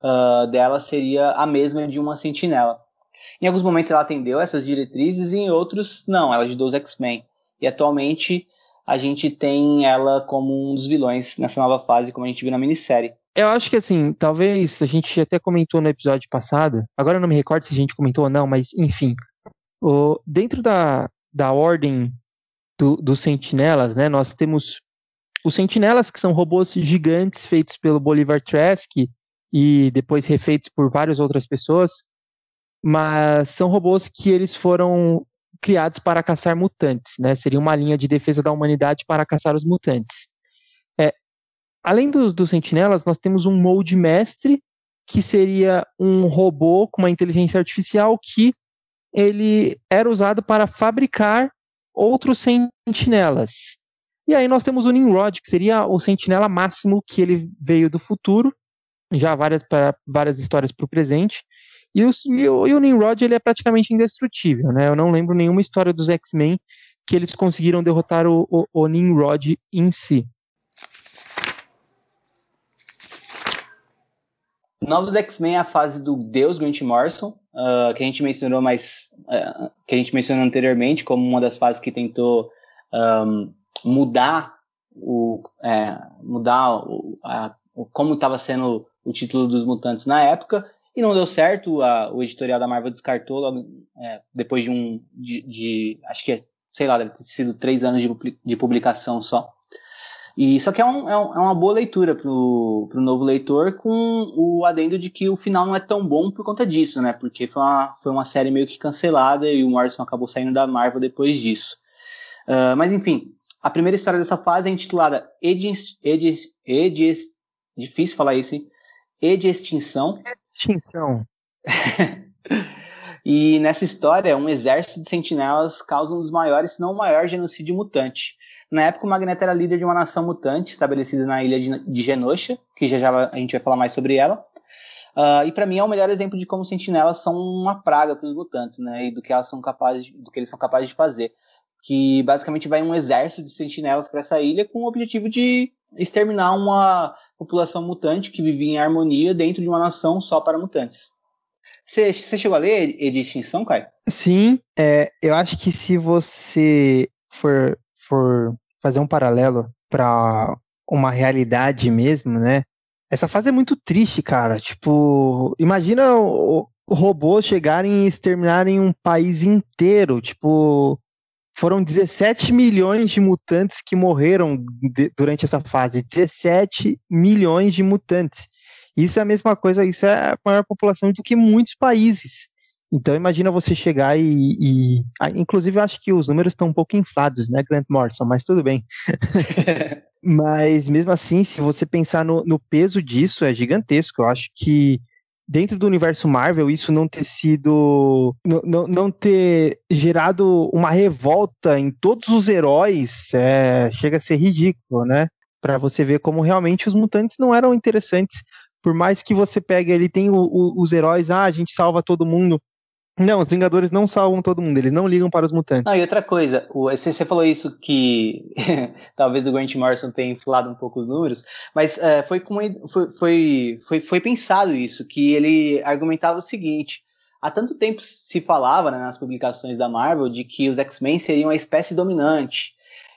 S2: uh, dela seria a mesma de uma sentinela. Em alguns momentos ela atendeu essas diretrizes e em outros não, ela ajudou os X-Men. E atualmente a gente tem ela como um dos vilões nessa nova fase, como a gente viu na minissérie.
S1: Eu acho que assim, talvez a gente até comentou no episódio passado, agora eu não me recordo se a gente comentou ou não, mas enfim, o, dentro da, da ordem do, dos sentinelas, né, nós temos os sentinelas, que são robôs gigantes feitos pelo Bolivar Trask e depois refeitos por várias outras pessoas, mas são robôs que eles foram criados para caçar mutantes, né? Seria uma linha de defesa da humanidade para caçar os mutantes. É, além dos, sentinelas, nós temos um molde mestre, que seria um robô com uma inteligência artificial que ele era usado para fabricar outros sentinelas. E aí nós temos o Nimrod, que seria o sentinela máximo que ele veio do futuro, já várias, para várias histórias para o presente. E o, e, o, e o Nimrod ele é praticamente indestrutível, né? Eu não lembro nenhuma história dos X-Men que eles conseguiram derrotar o, o, o Nimrod em si.
S2: Novos X-Men é a fase do Deus Grant Morrison, uh, que a gente mencionou mais, uh, que a gente mencionou anteriormente como uma das fases que tentou um, mudar o, é, mudar o, a, o como estava sendo o título dos mutantes na época, e não deu certo, a, o editorial da Marvel descartou logo, é, depois de um, de, de, acho que, é, sei lá, deve ter sido três anos de, de publicação só. E só que é, um, é, um, é uma boa leitura pro, pro novo leitor, com o adendo de que o final não é tão bom por conta disso, né? Porque foi uma, foi uma série meio que cancelada e o Morrison acabou saindo da Marvel depois disso. Uh, mas enfim, a primeira história dessa fase é intitulada Edis, Edis, Edis, difícil falar isso, hein? e de extinção.
S1: Extinção.
S2: e nessa história, um exército de sentinelas causa um dos maiores, se não o maior, genocídio mutante. Na época, o Magneto era líder de uma nação mutante estabelecida na ilha de Genosha, que já já a gente vai falar mais sobre ela. Uh, e para mim é o melhor exemplo de como sentinelas são uma praga para os mutantes, né? E do que elas são capazes, do que eles são capazes de fazer. Que basicamente vai um exército de sentinelas para essa ilha com o objetivo de exterminar uma população mutante que vivia em harmonia dentro de uma nação só para mutantes. Você chegou a ler de Extinção, Kai?
S1: Sim, é, eu acho que se você for, for fazer um paralelo para uma realidade mesmo, né? Essa fase é muito triste, cara. Tipo, imagina o, o robôs chegarem e exterminarem um país inteiro. Tipo, foram 17 milhões de mutantes que morreram de, durante essa fase. 17 milhões de mutantes. Isso é a mesma coisa, isso é a maior população do que muitos países. Então imagina você chegar e, e... Ah, inclusive eu acho que os números estão um pouco inflados, né, Grant Morrison, mas tudo bem. mas mesmo assim, se você pensar no, no peso disso, é gigantesco. Eu acho que dentro do universo Marvel, isso não ter sido. Não, não ter gerado uma revolta em todos os heróis é, chega a ser ridículo, né? Para você ver como realmente os mutantes não eram interessantes. Por mais que você pegue, ele tem o, o, os heróis, ah, a gente salva todo mundo. Não, os Vingadores não salvam todo mundo, eles não ligam para os mutantes.
S2: Não, e outra coisa, você falou isso que talvez o Grant Morrison tenha inflado um pouco os números, mas é, foi, como, foi, foi, foi, foi pensado isso, que ele argumentava o seguinte: há tanto tempo se falava né, nas publicações da Marvel de que os X-Men seriam a espécie dominante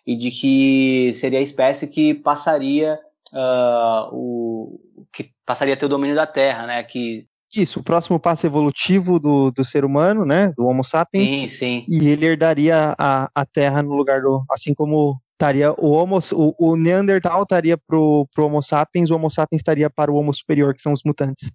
S2: e de que seria a espécie que passaria uh, o que passaria a ter o domínio da Terra, né? Que
S1: isso, o próximo passo evolutivo do, do ser humano, né? Do Homo sapiens.
S2: Sim, sim.
S1: E ele herdaria a, a Terra no lugar do. Assim como estaria o Homo, o, o Neandertal estaria pro, pro Homo sapiens, o Homo sapiens estaria para o Homo superior, que são os mutantes.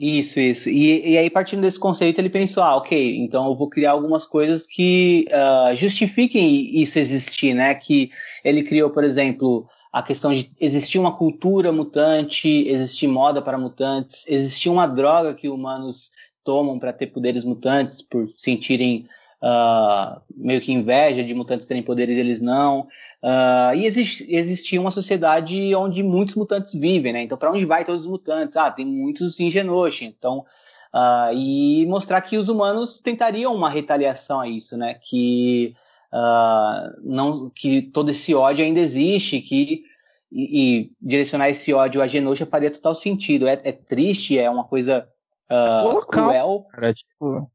S2: Isso, isso. E, e aí, partindo desse conceito, ele pensou: ah, ok, então eu vou criar algumas coisas que uh, justifiquem isso existir, né? Que ele criou, por exemplo, a questão de existir uma cultura mutante, existir moda para mutantes, existir uma droga que humanos tomam para ter poderes mutantes, por sentirem uh, meio que inveja de mutantes terem poderes e eles não. Uh, e exist, existia uma sociedade onde muitos mutantes vivem, né? Então, para onde vai todos os mutantes? Ah, tem muitos em Genosha. Então, uh, e mostrar que os humanos tentariam uma retaliação a isso, né? Que uh, não que todo esse ódio ainda existe, que e, e direcionar esse ódio a Genosha faria total sentido. É, é triste, é uma coisa uh, cruel. Cara, tipo...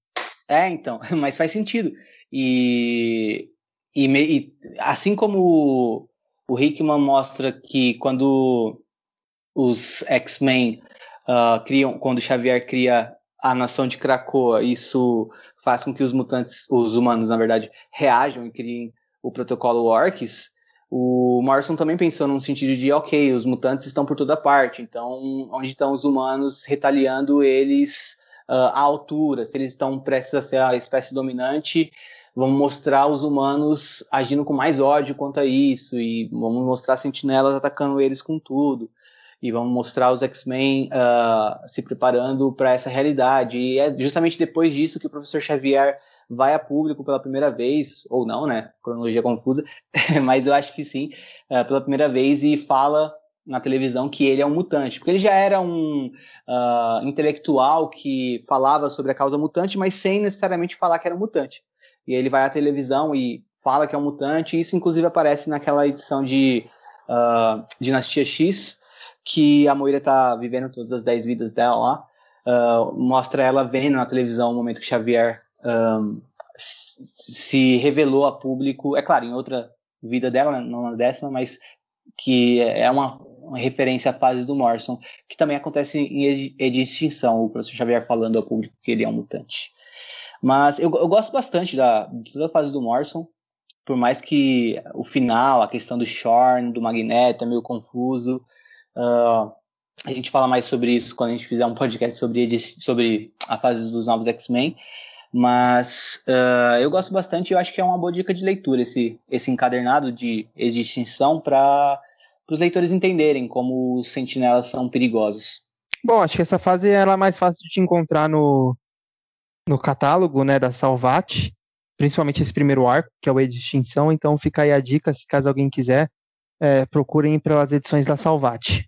S2: É, então, mas faz sentido. E, e, e assim como o Hickman mostra que quando os X-Men uh, criam, quando Xavier cria a nação de Krakoa, isso faz com que os mutantes, os humanos, na verdade, reajam e criem o protocolo Orcs, o Morrison também pensou num sentido de, ok, os mutantes estão por toda parte, então onde estão os humanos retaliando eles uh, à altura? Se eles estão prestes a ser a espécie dominante, vamos mostrar os humanos agindo com mais ódio quanto a isso, e vamos mostrar sentinelas atacando eles com tudo e vamos mostrar os X-Men uh, se preparando para essa realidade. E é justamente depois disso que o professor Xavier vai a público pela primeira vez, ou não, né? Cronologia confusa, mas eu acho que sim, uh, pela primeira vez e fala na televisão que ele é um mutante, porque ele já era um uh, intelectual que falava sobre a causa mutante, mas sem necessariamente falar que era um mutante. E ele vai à televisão e fala que é um mutante, e isso inclusive aparece naquela edição de Dinastia X, que a Moira tá vivendo todas as 10 vidas dela lá. Uh, mostra ela vendo na televisão o momento que Xavier um, se revelou a público, é claro, em outra vida dela, né, não na décima, mas que é uma, uma, referência à fase do Morrison, que também acontece em de extinção, o professor Xavier falando ao público que ele é um mutante. Mas eu, eu gosto bastante da, de toda a fase do Morrison, por mais que o final, a questão do Shorn, do Magneto é meio confuso, Uh, a gente fala mais sobre isso quando a gente fizer um podcast sobre, sobre a fase dos novos X-Men. Mas uh, eu gosto bastante e eu acho que é uma boa dica de leitura esse, esse encadernado de extinção para os leitores entenderem como os sentinelas são perigosos.
S1: Bom, acho que essa fase é mais fácil de encontrar no, no catálogo né, da Salvat, principalmente esse primeiro arco, que é o de Extinção. Então fica aí a dica, se caso alguém quiser, é, procurem pelas edições da Salvat.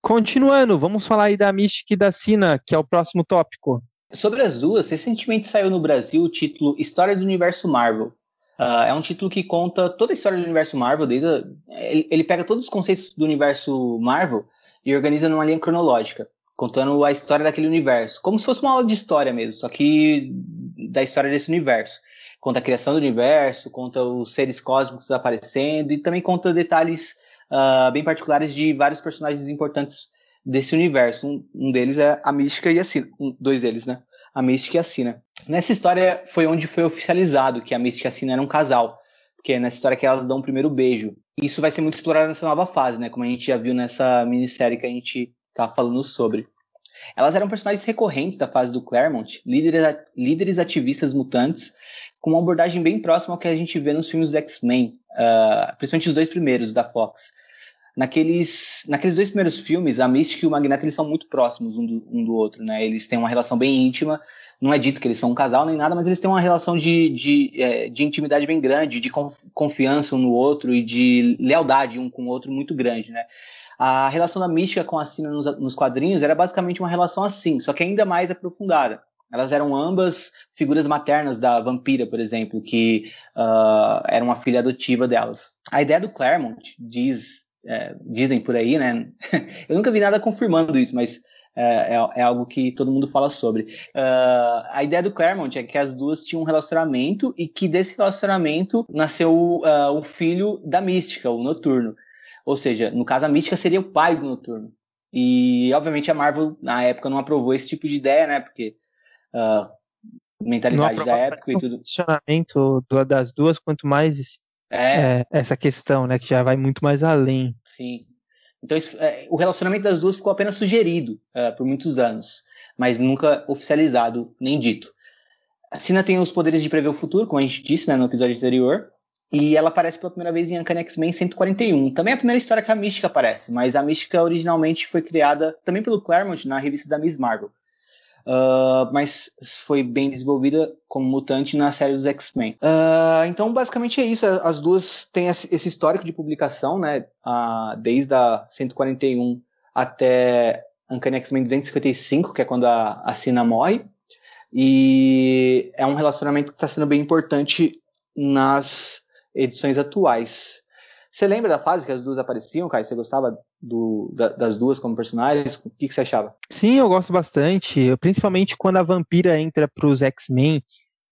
S1: Continuando, vamos falar aí da Mystic e da Sina, que é o próximo tópico.
S2: Sobre as duas, recentemente saiu no Brasil o título História do Universo Marvel. Uh, é um título que conta toda a história do universo Marvel, desde a, ele, pega todos os conceitos do universo Marvel e organiza numa linha cronológica, contando a história daquele universo, como se fosse uma aula de história mesmo, só que da história desse universo conta a criação do universo, conta os seres cósmicos aparecendo e também conta detalhes uh, bem particulares de vários personagens importantes desse universo. Um, um deles é a Mística e a Sina. Um, dois deles, né? A Mística e a Sina. Nessa história foi onde foi oficializado que a Mística e a Sina eram um casal. Porque é nessa história que elas dão o primeiro beijo. Isso vai ser muito explorado nessa nova fase, né? Como a gente já viu nessa minissérie que a gente tá falando sobre. Elas eram personagens recorrentes da fase do Claremont, líderes, líderes ativistas mutantes, com uma abordagem bem próxima ao que a gente vê nos filmes dos X-Men, uh, principalmente os dois primeiros da Fox. Naqueles, naqueles dois primeiros filmes, a Mystic e o Magneto eles são muito próximos um do, um do outro, né? Eles têm uma relação bem íntima. Não é dito que eles são um casal nem nada, mas eles têm uma relação de, de, é, de intimidade bem grande, de confiança um no outro e de lealdade um com o outro muito grande, né? A relação da Mística com a Sina nos, nos quadrinhos era basicamente uma relação assim, só que ainda mais aprofundada. Elas eram ambas figuras maternas da vampira, por exemplo, que uh, era uma filha adotiva delas. A ideia do Claremont, diz, é, dizem por aí, né? Eu nunca vi nada confirmando isso, mas é, é, é algo que todo mundo fala sobre. Uh, a ideia do Claremont é que as duas tinham um relacionamento e que desse relacionamento nasceu uh, o filho da Mística, o Noturno. Ou seja, no caso, a Mística seria o pai do Noturno. E, obviamente, a Marvel, na época, não aprovou esse tipo de ideia, né? Porque uh, mentalidade da época e tudo. O
S1: funcionamento das duas, quanto mais é. é. essa questão, né? Que já vai muito mais além.
S2: Sim. Então, isso, é, o relacionamento das duas ficou apenas sugerido uh, por muitos anos, mas nunca oficializado nem dito. A Sina tem os poderes de prever o futuro, como a gente disse né, no episódio anterior, e ela aparece pela primeira vez em Uncanny X-Men 141. Também é a primeira história que a Mística aparece, mas a Mística originalmente foi criada também pelo Claremont na revista da Miss Marvel. Uh, mas foi bem desenvolvida como mutante na série dos X-Men. Uh, então, basicamente é isso. As duas têm esse histórico de publicação, né? Uh, desde a 141 até Uncanny X-Men 255, que é quando a, a Sina morre. E é um relacionamento que está sendo bem importante nas edições atuais. Você lembra da fase que as duas apareciam, Caio? Você gostava do, da, das duas como personagens? O que, que, você achava?
S1: Sim, eu gosto bastante. Principalmente quando a vampira entra para os X-Men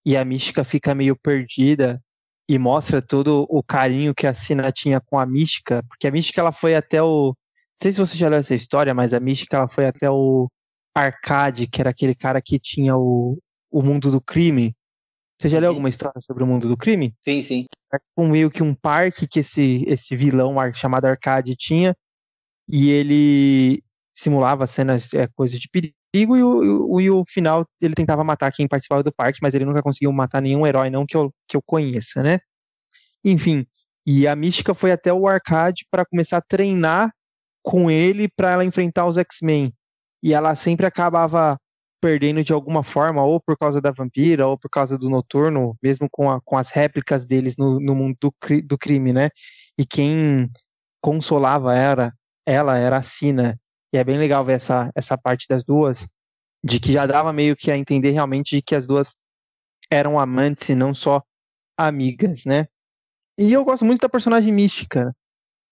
S1: e a mística fica meio perdida e mostra todo o carinho que a Sina tinha com a mística, porque a mística ela foi até o. Não sei se você já leu essa história, mas a mística ela foi até o Arcade, que era aquele cara que tinha o, o mundo do crime. Você já leu alguma história sobre o mundo do crime?
S2: Sim, sim.
S1: É um meio que um parque que esse, esse vilão chamado Arcade tinha, e ele simulava cenas, é, coisas de perigo, e o, e o final ele tentava matar quem participava do parque, mas ele nunca conseguiu matar nenhum herói, não que eu, que eu conheça, né? Enfim, e a Mística foi até o Arcade para começar a treinar com ele para ela enfrentar os X-Men. E ela sempre acabava perdendo de alguma forma, ou por causa da vampira, ou por causa do noturno, mesmo com, a, com as réplicas deles no, no mundo do, do crime, né? E quem consolava era, ela era a Sina. E é bem legal ver essa, essa parte das duas, de que já dava meio que a entender realmente que as duas eram amantes e não só amigas, né? E eu gosto muito da personagem mística.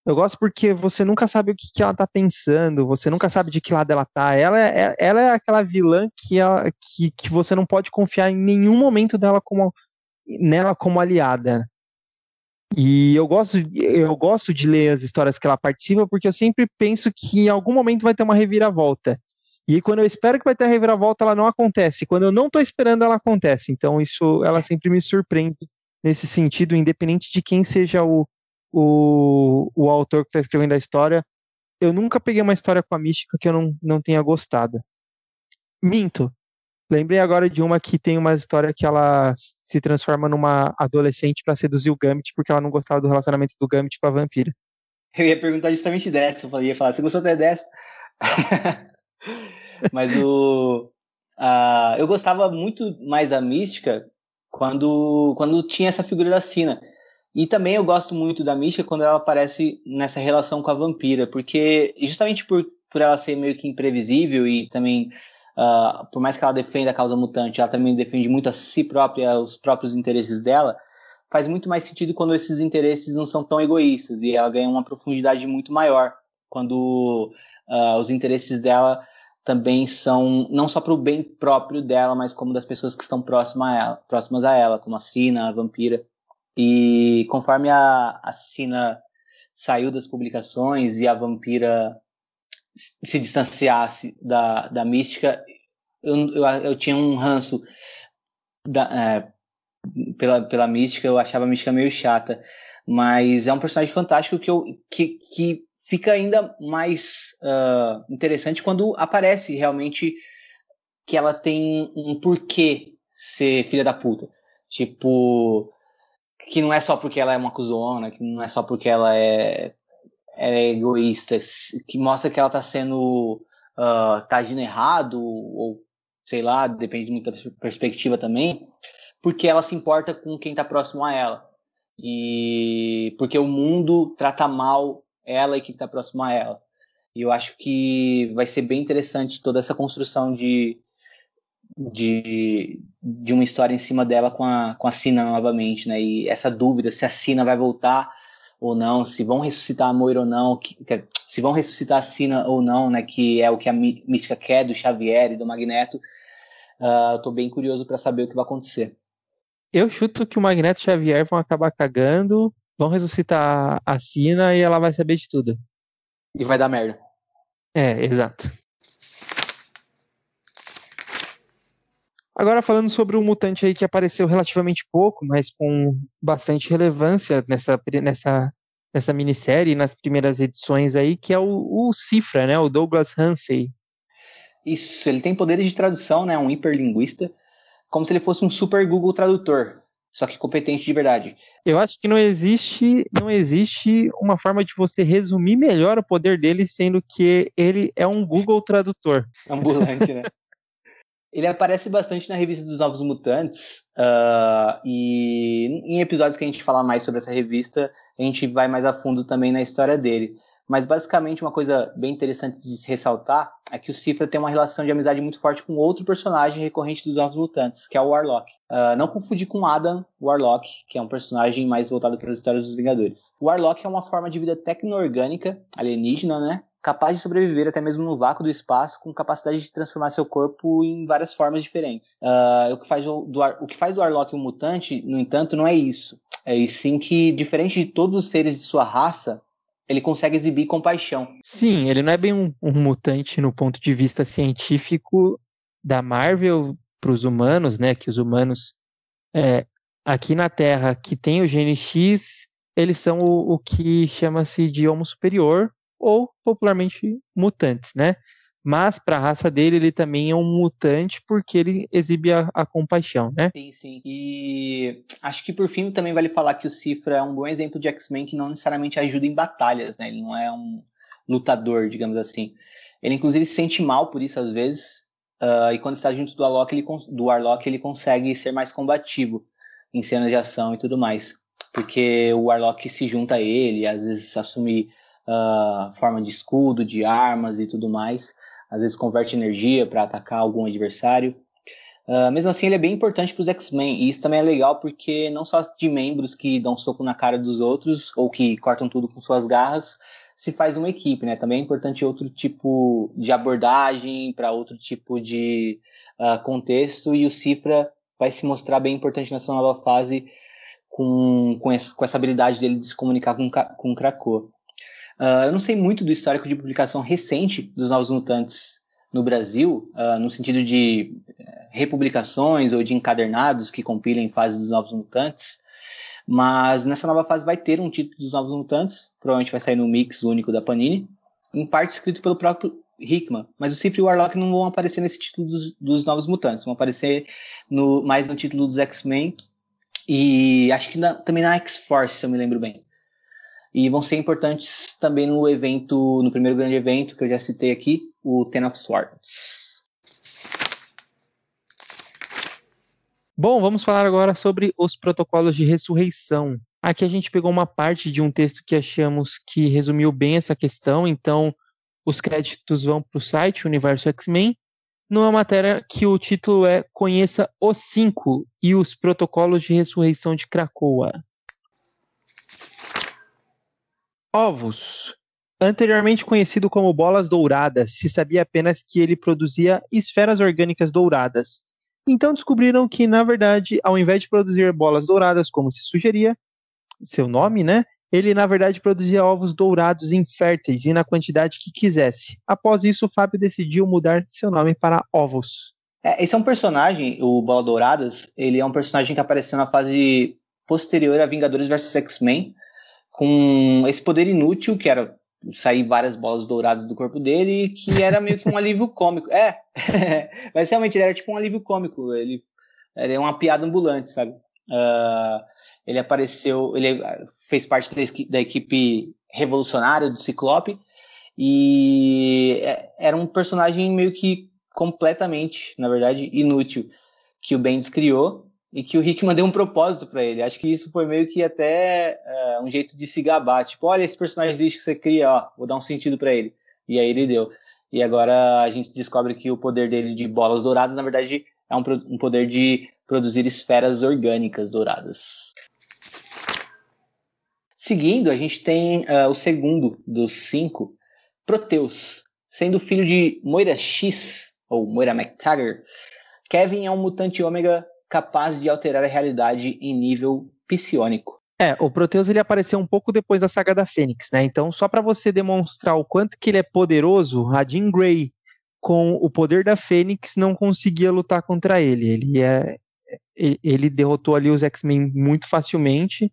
S1: Eu gosto porque você nunca sabe o que, que ela tá pensando, você nunca sabe de que lado ela tá. Ela é, é ela é aquela vilã que, ela, que, que você não pode confiar em nenhum momento dela como, nela como aliada. E eu gosto, eu gosto de ler as histórias que ela participa porque eu sempre penso que em algum momento vai ter uma reviravolta. E quando eu espero que vai ter a reviravolta, ela não acontece. Quando eu não estou esperando, ela acontece. Então isso, ela sempre me surpreende nesse sentido, independente de quem seja o, o, o autor que está escrevendo a história. Eu nunca peguei uma história com a mística que eu não, não tenha gostado. Minto. Lembrei agora de uma que tem uma história que ela se transforma numa adolescente para seduzir o Gambit porque ela não gostava do relacionamento do Gambit com a vampira.
S2: Eu ia perguntar justamente dessa. Eu ia falar, você gostou até dessa? Mas o. Uh, eu gostava muito mais da mística quando, quando tinha essa figura da Sina. E também eu gosto muito da Mística quando ela aparece nessa relação com a vampira, porque justamente por, por ela ser meio que imprevisível e também, uh, por mais que ela defenda a causa mutante, ela também defende muito a si própria, os próprios interesses dela, faz muito mais sentido quando esses interesses não são tão egoístas e ela ganha uma profundidade muito maior quando uh, os interesses dela também são não só para o bem próprio dela, mas como das pessoas que estão próximas a ela, próximas a ela, como a Sina, a vampira. E conforme a, a saiu das publicações e a vampira se distanciasse da, da mística, eu, eu, eu tinha um ranço da, é, pela, pela mística, eu achava a mística meio chata. Mas é um personagem fantástico que, eu, que, que fica ainda mais uh, interessante quando aparece realmente que ela tem um porquê ser filha da puta. Tipo, que não é só porque ela é uma cuzona, que não é só porque ela é, é egoísta, que mostra que ela tá sendo. Uh, tá agindo errado, ou sei lá, depende de muita perspectiva também, porque ela se importa com quem tá próximo a ela. E porque o mundo trata mal ela e quem tá próximo a ela. E eu acho que vai ser bem interessante toda essa construção de, de, de uma história em cima dela com a, com a Sina novamente, né? E essa dúvida se a Sina vai voltar ou não, se vão ressuscitar a Moira ou não, que, se vão ressuscitar a Sina ou não, né? Que é o que a mística quer do Xavier e do Magneto. Uh, tô bem curioso para saber o que vai acontecer.
S1: Eu chuto que o Magneto e o Xavier vão acabar cagando, vão ressuscitar a Sina e ela vai saber de tudo.
S2: E vai dar merda.
S1: É, exato. Agora falando sobre um mutante aí que apareceu relativamente pouco, mas com bastante relevância nessa, nessa, nessa minissérie, nas primeiras edições aí, que é o, o Cifra, né? O Douglas Hansen.
S2: Isso, ele tem poderes de tradução, né? Um hiperlinguista, como se ele fosse um super Google Tradutor, só que competente de verdade.
S1: Eu acho que não existe, não existe uma forma de você resumir melhor o poder dele, sendo que ele é um Google Tradutor.
S2: Ambulante, né? Ele aparece bastante na revista dos Novos Mutantes, uh, e em episódios que a gente falar mais sobre essa revista, a gente vai mais a fundo também na história dele. Mas basicamente uma coisa bem interessante de se ressaltar é que o Cifra tem uma relação de amizade muito forte com outro personagem recorrente dos Novos Mutantes, que é o Warlock. Uh, não confundir com Adam Warlock, que é um personagem mais voltado para as histórias dos Vingadores. O Warlock é uma forma de vida tecno-orgânica, alienígena, né? Capaz de sobreviver até mesmo no vácuo do espaço, com capacidade de transformar seu corpo em várias formas diferentes. Uh, o, que faz do, o que faz do Warlock um mutante, no entanto, não é isso. É e sim que, diferente de todos os seres de sua raça, ele consegue exibir compaixão.
S1: Sim, ele não é bem um, um mutante no ponto de vista científico da Marvel para os humanos, né? Que os humanos é, aqui na Terra que tem o gene X, eles são o, o que chama-se de homo superior, ou popularmente mutantes, né? Mas para a raça dele, ele também é um mutante porque ele exibe a, a, compaixão, né?
S2: Sim, sim. E acho que por fim também vale falar que o Cifra é um bom exemplo de X-Men que não necessariamente ajuda em batalhas, né? Ele não é um lutador, digamos assim. Ele inclusive se sente mal por isso às vezes. Uh, e quando está junto do Warlock, ele, do Warlock, ele consegue ser mais combativo em cenas de ação e tudo mais. Porque o Warlock se junta a ele, às vezes assume uh, forma de escudo, de armas e tudo mais. Às vezes converte energia para atacar algum adversário. Uh, mesmo assim, ele é bem importante para os X-Men, e isso também é legal porque não só de membros que dão soco na cara dos outros ou que cortam tudo com suas garras se faz uma equipe, né? Também é importante outro tipo de abordagem para outro tipo de uh, contexto, e o Cifra vai se mostrar bem importante nessa nova fase com, com, essa, com essa habilidade dele de se comunicar com, com o Krakoa. Uh, eu não sei muito do histórico de publicação recente dos Novos Mutantes no Brasil, uh, no sentido de eh, republicações ou de encadernados que compilem fase dos Novos Mutantes, mas nessa nova fase vai ter um título dos Novos Mutantes, provavelmente vai sair no mix único da Panini, em parte escrito pelo próprio Hickman, mas o Cifre e o Warlock não vão aparecer nesse título dos, dos Novos Mutantes, vão aparecer no, mais no título dos X-Men e acho que na, também na X-Force, se eu me lembro bem e vão ser importantes também no evento, no primeiro grande evento que eu já citei aqui, o Ten of Swords.
S1: Bom, vamos falar agora sobre os protocolos de ressurreição. Aqui a gente pegou uma parte de um texto que achamos que resumiu bem essa questão, então os créditos vão para o site Universo X-Men, numa matéria que o título é Conheça os Cinco e os Protocolos de Ressurreição de Krakoa. Ovos. Anteriormente conhecido como bolas douradas, se sabia apenas que ele produzia esferas orgânicas douradas. Então descobriram que, na verdade, ao invés de produzir bolas douradas, como se sugeria, seu nome, né? Ele, na verdade, produzia ovos dourados inférteis e na quantidade que quisesse. Após isso, Fábio decidiu mudar seu nome para Ovos.
S2: É, esse é um personagem, o Bola Douradas, ele é um personagem que apareceu na fase posterior a Vingadores vs X-Men, com esse poder inútil, que era sair várias bolas douradas do corpo dele, que era meio que um alívio cômico. É, mas realmente ele era tipo um alívio cômico. Ele era uma piada ambulante, sabe? Uh, ele apareceu, ele fez parte da equipe revolucionária do Ciclope e é, era um personagem meio que completamente, na verdade, inútil que o Bendis criou e que o Rickman deu um propósito para ele. Acho que isso foi meio que até uh, um jeito de se gabar, tipo, olha esse personagem lixo que você cria, ó, vou dar um sentido para ele. E aí ele deu. E agora a gente descobre que o poder dele de bolas douradas, na verdade, é um, um poder de produzir esferas orgânicas douradas. Seguindo, a gente tem uh, o segundo dos cinco, Proteus. Sendo filho de Moira X, ou Moira McTaggart, Kevin é um mutante ômega capaz de alterar a realidade em nível psionico.
S1: É, o Proteus ele apareceu um pouco depois da saga da Fênix, né? Então, só para você demonstrar o quanto que ele é poderoso, a Jean Grey, com o poder da Fênix, não conseguia lutar contra ele. Ele é ele derrotou ali os X-Men muito facilmente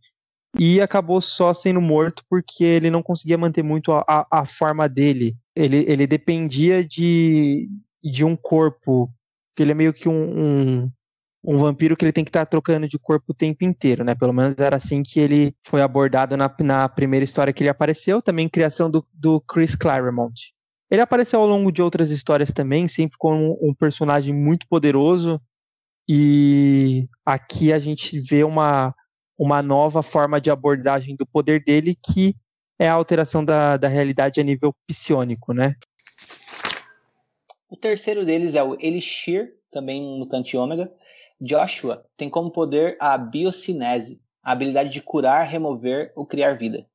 S1: e acabou só sendo morto porque ele não conseguia manter muito a, a, a forma dele. Ele, ele dependia de, de um corpo, que ele é meio que um, um, um vampiro que ele tem que estar tá trocando de corpo o tempo inteiro, né? Pelo menos era assim que ele foi abordado na, na primeira história que ele apareceu, também criação do, do Chris Claremont. Ele apareceu ao longo de outras histórias também, sempre como um personagem muito poderoso, e aqui a gente vê uma, uma nova forma de abordagem do poder dele, que é a alteração da, da realidade a nível psionico, né?
S2: O terceiro deles é o Elixir, também um mutante ômega. Joshua tem como poder a biocinese, a habilidade de curar, remover ou criar vida.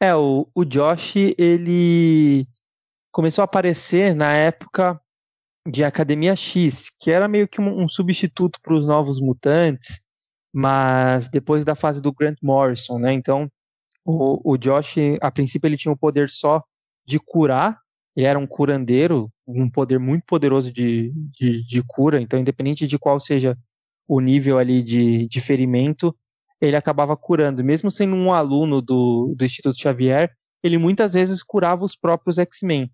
S1: É, o, o Josh, ele começou a aparecer na época de Academia X, que era meio que um, um substituto para os novos mutantes, mas depois da fase do Grant Morrison, né? Então, o, o Josh, a princípio, ele tinha o poder só de curar, ele era um curandeiro, um poder muito poderoso de, de, de cura, então, independente de qual seja o nível ali de, de ferimento, ele acabava curando. Mesmo sendo um aluno do, do Instituto Xavier, ele muitas vezes curava os próprios X-Men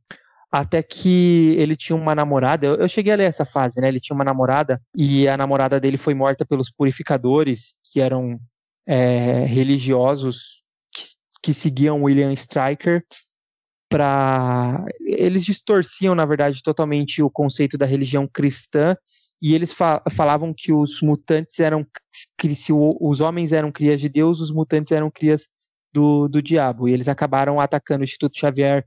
S1: até que ele tinha uma namorada. Eu, eu, cheguei a ler essa fase, né? Ele tinha uma namorada e a namorada dele foi morta pelos purificadores, que eram é, religiosos que, que, seguiam William Stryker. Para eles distorciam, na verdade, totalmente o conceito da religião cristã e eles fa falavam que os mutantes eram se os homens eram crias de Deus, os mutantes eram crias do, do diabo. E eles acabaram atacando o Instituto Xavier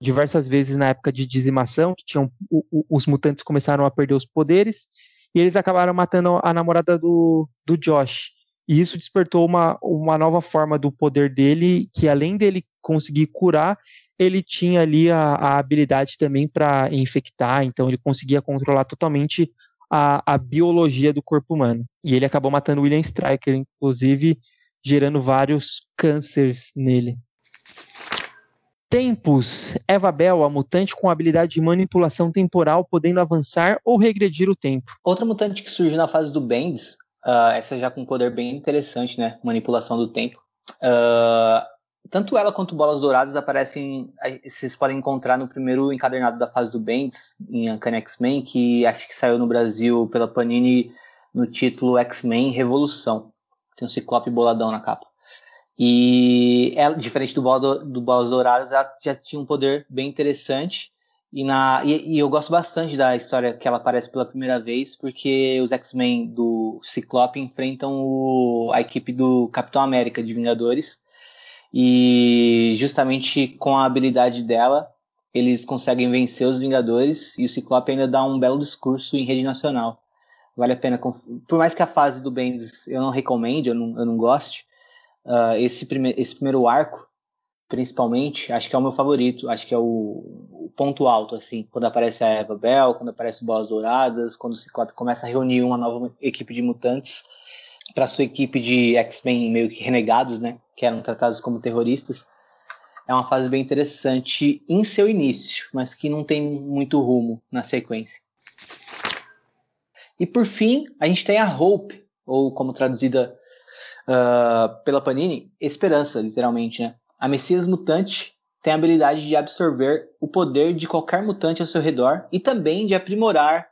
S1: diversas vezes na época de dizimação, que tinham o, o, os mutantes começaram a perder os poderes, e eles acabaram matando a namorada do, do Josh. E isso despertou uma, uma nova forma do poder dele, que além dele conseguir curar, ele tinha ali a, a habilidade também para infectar, então ele conseguia controlar totalmente a, a biologia do corpo humano. E ele acabou matando William Stryker, inclusive gerando vários cânceres nele. Tempos. Eva Bell, a mutante com habilidade de manipulação temporal, podendo avançar ou regredir o tempo.
S2: Outra mutante que surge na fase do Bendis, uh, essa já com um poder bem interessante, né? Manipulação do tempo. Uh, tanto ela quanto Bolas Douradas aparecem, vocês podem encontrar no primeiro encadernado da fase do Bendis, em Uncanny X-Men, que acho que saiu no Brasil pela Panini no título X-Men Revolução. Tem um ciclope boladão na capa. E ela, diferente do, Bola, do Bolas Douradas, ela já tinha um poder bem interessante. E, na, e, e, eu gosto bastante da história que ela aparece pela primeira vez, porque os X-Men do Ciclope enfrentam o, a equipe do Capitão América de Vingadores. E justamente com a habilidade dela, eles conseguem vencer os Vingadores. E o Ciclope ainda dá um belo discurso em rede nacional. Vale a pena. Por mais que a fase do Bendis eu não recomende, eu não, eu não goste, uh, esse, prime esse primeiro arco, principalmente, acho que é o meu favorito, acho que é o, o ponto alto, assim, quando aparece a Eva Bell, quando aparece Bolas Douradas, quando o Ciclope começa a reunir uma nova equipe de mutantes para sua equipe de X-Men meio que renegados, né, que eram tratados como terroristas. É uma fase bem interessante em seu início, mas que não tem muito rumo na sequência. E por fim, a gente tem a Hope, ou como traduzida uh, pela Panini, esperança, literalmente, né? A Messias Mutante tem a habilidade de absorver o poder de qualquer mutante ao seu redor e também de aprimorar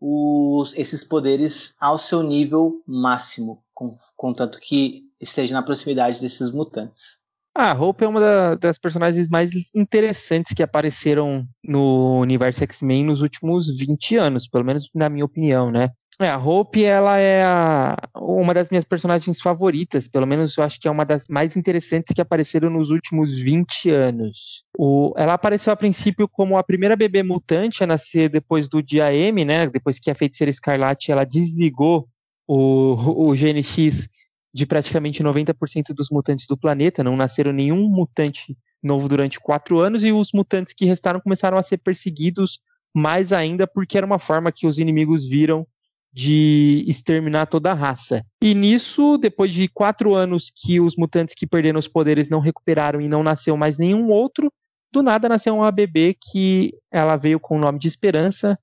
S2: os, esses poderes ao seu nível máximo, com, contanto que esteja na proximidade desses mutantes.
S1: Ah, a Hope é uma da, das personagens mais interessantes que apareceram no universo X-Men nos últimos 20 anos, pelo menos na minha opinião, né? É, a Hope, ela é a, uma das minhas personagens favoritas, pelo menos eu acho que é uma das mais interessantes que apareceram nos últimos 20 anos. O, ela apareceu a princípio como a primeira bebê mutante a nascer depois do dia M, né? Depois que a feiticeira Escarlate ela desligou o, o GNX de praticamente 90% dos mutantes do planeta, não nasceram nenhum mutante novo durante quatro anos, e os mutantes que restaram começaram a ser perseguidos mais ainda porque era uma forma que os inimigos viram de exterminar toda a raça. E nisso, depois de quatro anos que os mutantes que perderam os poderes não recuperaram e não nasceu mais nenhum outro, do nada nasceu uma bebê que ela veio com o nome de Esperança.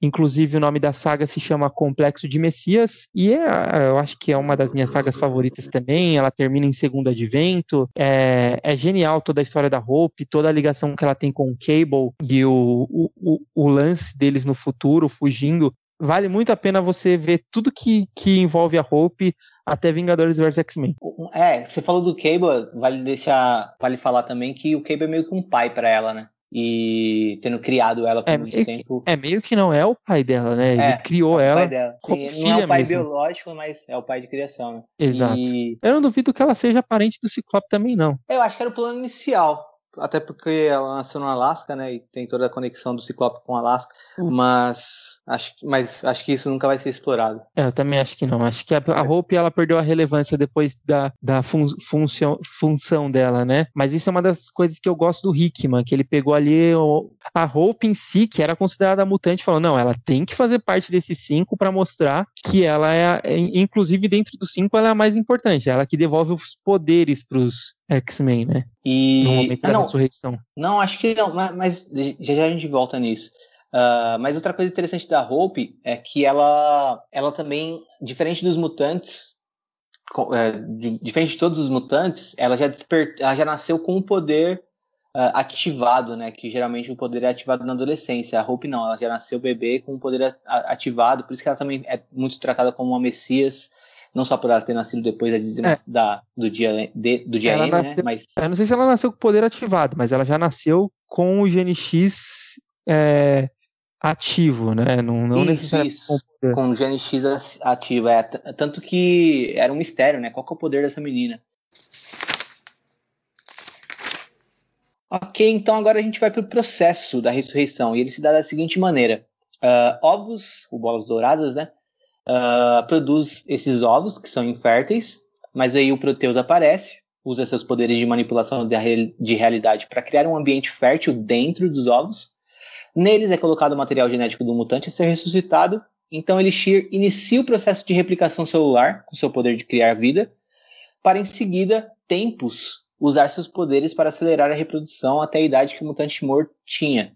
S1: Inclusive, o nome da saga se chama Complexo de Messias, e é, eu acho que é uma das minhas sagas favoritas também. Ela termina em Segundo Advento. É, é genial toda a história da Hope, toda a ligação que ela tem com o Cable e o, o, o lance deles no futuro, fugindo vale muito a pena você ver tudo que, que envolve a Hope até Vingadores vs X-Men.
S2: É, você falou do Cable, vale deixar, vale falar também que o Cable é meio que um pai para ela, né? E tendo criado ela por
S1: é,
S2: muito tempo.
S1: Que, é meio que não é o pai dela, né? Ele é, criou é ela.
S2: Sim, não é o pai mesmo. biológico, mas é o pai de criação, né?
S1: Exato. E... Eu não duvido que ela seja parente do Ciclope também, não.
S2: Eu acho que era o plano inicial até porque ela nasceu no Alasca, né? E tem toda a conexão do Ciclope com o Alasca. Uhum. Mas acho, mas acho que isso nunca vai ser explorado.
S1: É, eu também acho que não. Acho que a, a Hope ela perdeu a relevância depois da, da fun, função, função dela, né? Mas isso é uma das coisas que eu gosto do Hickman, que ele pegou ali o, a Hope em si, que era considerada mutante, falou: não, ela tem que fazer parte desses cinco para mostrar que ela é, inclusive dentro dos cinco, ela é a mais importante. Ela que devolve os poderes pros X-Men, né?
S2: E...
S1: No momento ah, da
S2: não,
S1: ressurreição.
S2: Não, acho que não, mas, já já a gente volta nisso. Uh, mas outra coisa interessante da Hope é que ela, ela também, diferente dos mutantes, é, diferente de todos os mutantes, ela já, ela já nasceu com o poder uh, ativado, né? Que geralmente o poder é ativado na adolescência. A Hope não, ela já nasceu bebê com o poder ativado, por isso que ela também é muito tratada como uma Messias não só por ela ter nascido depois da, é. da do dia, de, do dia ela M, né, nasceu, né? Mas...
S1: Eu não sei se ela nasceu com o poder ativado, mas ela já nasceu com o GNX é, ativo, né? Não, não
S2: isso, isso. com, com o GNX ativo. É, tanto que era um mistério, né? Qual que é o poder dessa menina? Ok, então agora a gente vai para o processo da ressurreição. E ele se dá da seguinte maneira: uh, ovos, ou bolas douradas, né? Uh, produz esses ovos, que são inférteis, mas aí o Proteus aparece, usa seus poderes de manipulação de realidade para criar um ambiente fértil dentro dos ovos. Neles é colocado o material genético do mutante a ser ressuscitado. Então, Elixir inicia o processo de replicação celular, com seu poder de criar vida, para em seguida, tempos, usar seus poderes para acelerar a reprodução até a idade que o mutante morto tinha,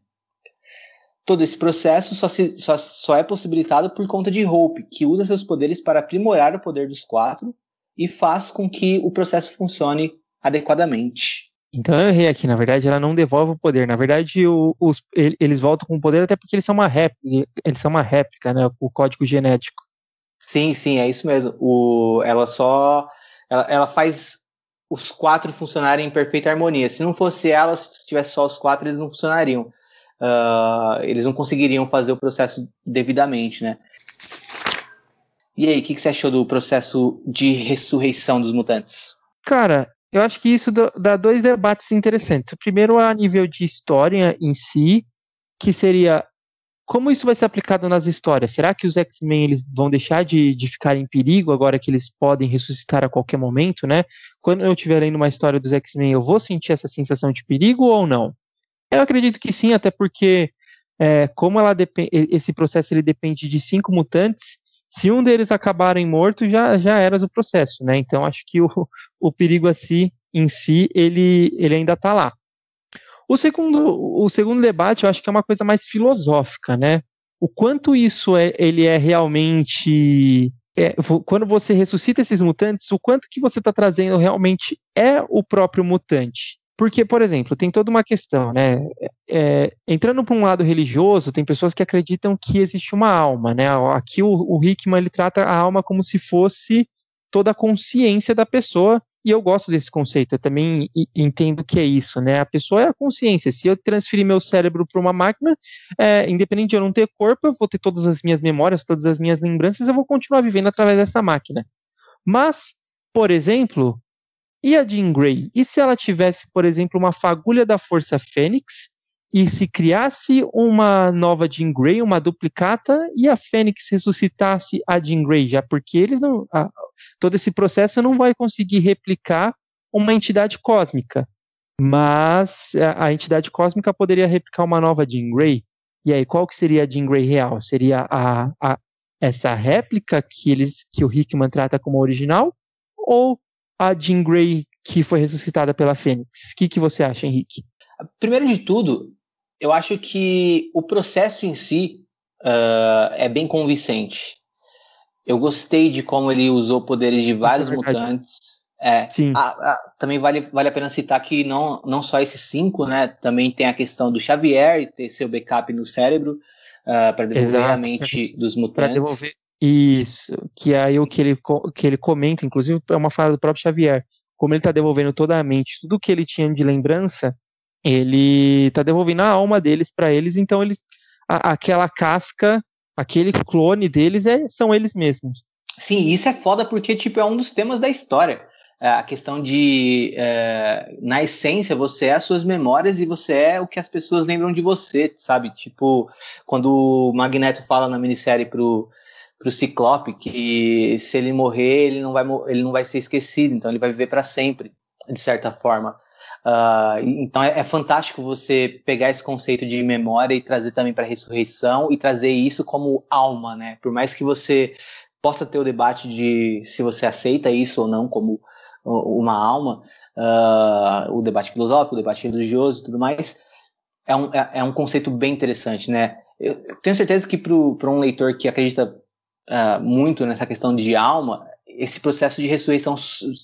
S2: Todo esse processo só, se, só, só é possibilitado por conta de Hope, que usa seus poderes para aprimorar o poder dos quatro e faz com que o processo funcione adequadamente.
S1: Então eu errei aqui, na verdade ela não devolve o poder. Na verdade, o, os, eles voltam com o poder até porque eles são uma réplica, eles são uma réplica, né? O código genético.
S2: Sim, sim, é isso mesmo. O, ela só. Ela, ela faz os quatro funcionarem em perfeita harmonia. Se não fosse ela, se tivesse só os quatro, eles não funcionariam uh, eles não conseguiriam fazer o processo devidamente, né? E aí, o que, que, você achou do processo de ressurreição dos mutantes?
S1: Cara, eu acho que isso dá dois debates interessantes. O primeiro é a nível de história em si, que seria como isso vai ser aplicado nas histórias? Será que os X-Men eles vão deixar de, de ficar em perigo agora que eles podem ressuscitar a qualquer momento, né? Quando eu estiver lendo uma história dos X-Men, eu vou sentir essa sensação de perigo ou não? Eu acredito que sim, até porque é, como ela esse processo ele depende de cinco mutantes, se um deles acabarem morto, já, já era o processo, né? Então acho que o, o perigo assim, em si, ele, ele ainda está lá. O segundo, o segundo debate, eu acho que é uma coisa mais filosófica, né? O quanto isso é, ele é realmente é, quando você ressuscita esses mutantes, o quanto que você está trazendo realmente é o próprio mutante. Porque, por exemplo, tem toda uma questão, né? É, entrando para um lado religioso, tem pessoas que acreditam que existe uma alma, né? Aqui o, o Hickman ele trata a alma como se fosse toda a consciência da pessoa, e eu gosto desse conceito, eu também entendo que é isso, né? A pessoa é a consciência. Se eu transferir meu cérebro para uma máquina, é, independente de eu não ter corpo, eu vou ter todas as minhas memórias, todas as minhas lembranças, eu vou continuar vivendo através dessa máquina. Mas, por exemplo, e a Jean Grey? E se ela tivesse, por exemplo, uma fagulha da Força Fênix e se criasse uma nova Jean Grey, uma duplicata, e a Fênix ressuscitasse a Jean Grey, já porque não, a, todo esse processo não vai conseguir replicar uma entidade cósmica, mas a, a, entidade cósmica poderia replicar uma nova Jean Grey. E aí, qual que seria a Jean Grey real? Seria a, a essa réplica que eles que o Hickman trata como original ou a Jean Grey que foi ressuscitada pela Fênix? O que, que você acha, Henrique?
S2: Primeiro de tudo, eu acho que o processo em si uh, é bem convincente. Eu gostei de como ele usou poderes de vários é mutantes. É, também vale, vale a pena citar que não, não só esses cinco, né? Também tem a questão do Xavier e ter seu backup no cérebro uh, para devolver Exato. a mente dos mutantes. Para devolver.
S1: Isso, que é aí o que ele, que ele comenta, inclusive é uma fala do próprio Xavier. Como ele está devolvendo toda a mente, tudo que ele tinha de lembrança, ele está devolvendo a alma deles para eles, então eles a, aquela casca, aquele clone deles é, são eles mesmos.
S2: Sim, isso é foda porque tipo é um dos temas da história. É, a questão de, é, na essência, você é as suas memórias e você é o que as pessoas lembram de você, sabe? Tipo, quando o Magneto fala na minissérie pro, pro Ciclope que se ele morrer, ele não vai, ele não vai ser esquecido, então ele vai viver para sempre, de certa forma. Uh, então é, é, fantástico você pegar esse conceito de memória e trazer também para ressurreição e trazer isso como alma, né? Por mais que você possa ter o debate de se você aceita isso ou não como uma alma, uh, o debate filosófico, o debate religioso e tudo mais, é um, é, é um conceito bem interessante, né? Eu tenho certeza que para um leitor que acredita uh, muito nessa questão de alma, esse processo de ressurreição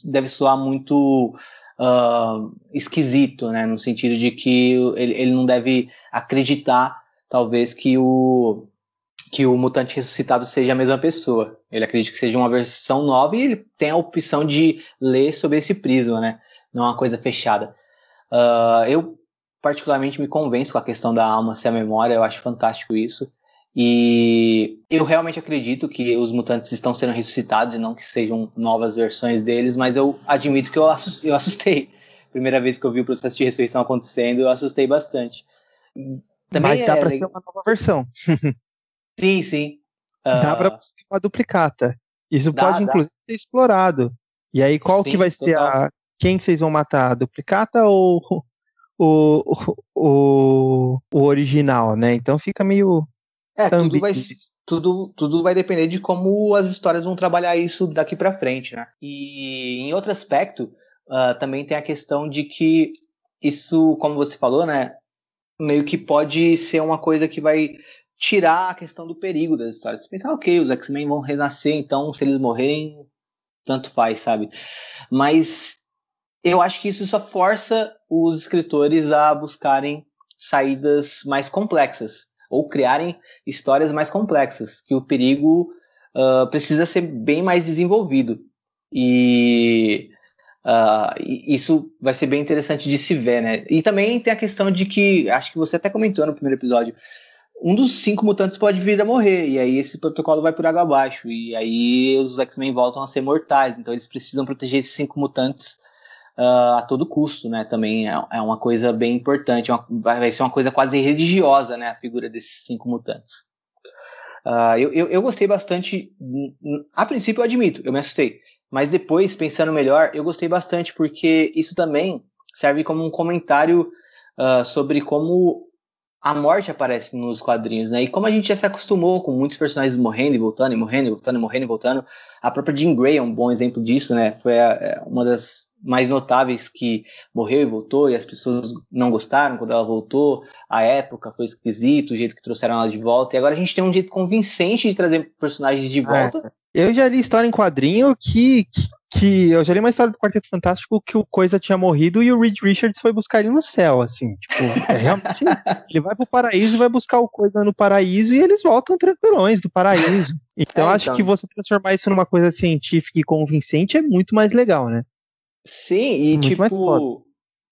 S2: deve soar muito uh, esquisito, né? No sentido de que ele, ele não deve acreditar, talvez, que o, que o mutante ressuscitado seja a mesma pessoa. Ele acredita que seja uma versão nova e ele tem a opção de ler sobre esse prisma, né? Não é uma coisa fechada. Uh, eu, particularmente, me convenço com a questão da alma ser a memória, eu acho fantástico isso. E eu realmente acredito que os mutantes estão sendo ressuscitados e não que sejam novas versões deles, mas eu admito que eu assustei. Primeira vez que eu vi o processo de ressurreição acontecendo, eu assustei bastante.
S1: Também mas dá é... para ser uma nova versão.
S2: sim, sim.
S1: Uh... Dá para ser uma duplicata. Isso dá, pode, dá. inclusive, ser explorado. E aí, qual sim, que vai total. ser a. Quem que vocês vão matar? A duplicata ou o, o, o original, né? Então fica meio
S2: é, tudo vai, tudo, tudo vai depender de como as histórias vão trabalhar isso daqui para frente, né? E em outro aspecto, uh, também tem a questão de que isso, como você falou, né? Meio que pode ser uma coisa que vai tirar a questão do perigo das histórias. Você pensa, ah, ok, os X-Men vão renascer, então se eles morrerem, tanto faz, sabe? Mas eu acho que isso só força os escritores a buscarem saídas mais complexas ou criarem histórias mais complexas, que o perigo uh, precisa ser bem mais desenvolvido. E uh, isso vai ser bem interessante de se ver, né? E também tem a questão de que, acho que você até comentou no primeiro episódio, um dos cinco mutantes pode vir a morrer, e aí esse protocolo vai por água abaixo, e aí os X-Men voltam a ser mortais, então eles precisam proteger esses cinco mutantes uh, a todo custo, né? Também é, é uma coisa bem importante, é uma, vai ser uma coisa quase religiosa, né? A figura desses cinco mutantes. Uh, eu, eu, eu, gostei bastante. A princípio, eu admito, eu me assustei. Mas depois, pensando melhor, eu gostei bastante, porque isso também serve como um comentário uh, sobre como a morte aparece nos quadrinhos, né? E como a gente já se acostumou com muitos personagens morrendo e voltando, e morrendo e voltando, e morrendo e voltando, a própria Jean Grey é um bom exemplo disso, né? Foi a, é uma das mais notáveis que morreu e voltou, e as pessoas não gostaram quando ela voltou, a época foi esquisito, o jeito que trouxeram ela de volta, e agora a gente tem um jeito convincente de trazer personagens de é, volta.
S1: Eu já li história em quadrinho que, que, que, eu já li uma história do Quarteto Fantástico que o Coisa tinha morrido e o Reed Richards foi buscar ele no céu, assim, tipo, é realmente ele vai pro paraíso, vai buscar o Coisa no paraíso e eles voltam tranquilões do paraíso. Então é, acho então. que você transformar isso numa coisa científica e convincente é muito mais legal, né?
S2: Sim, e muito tipo,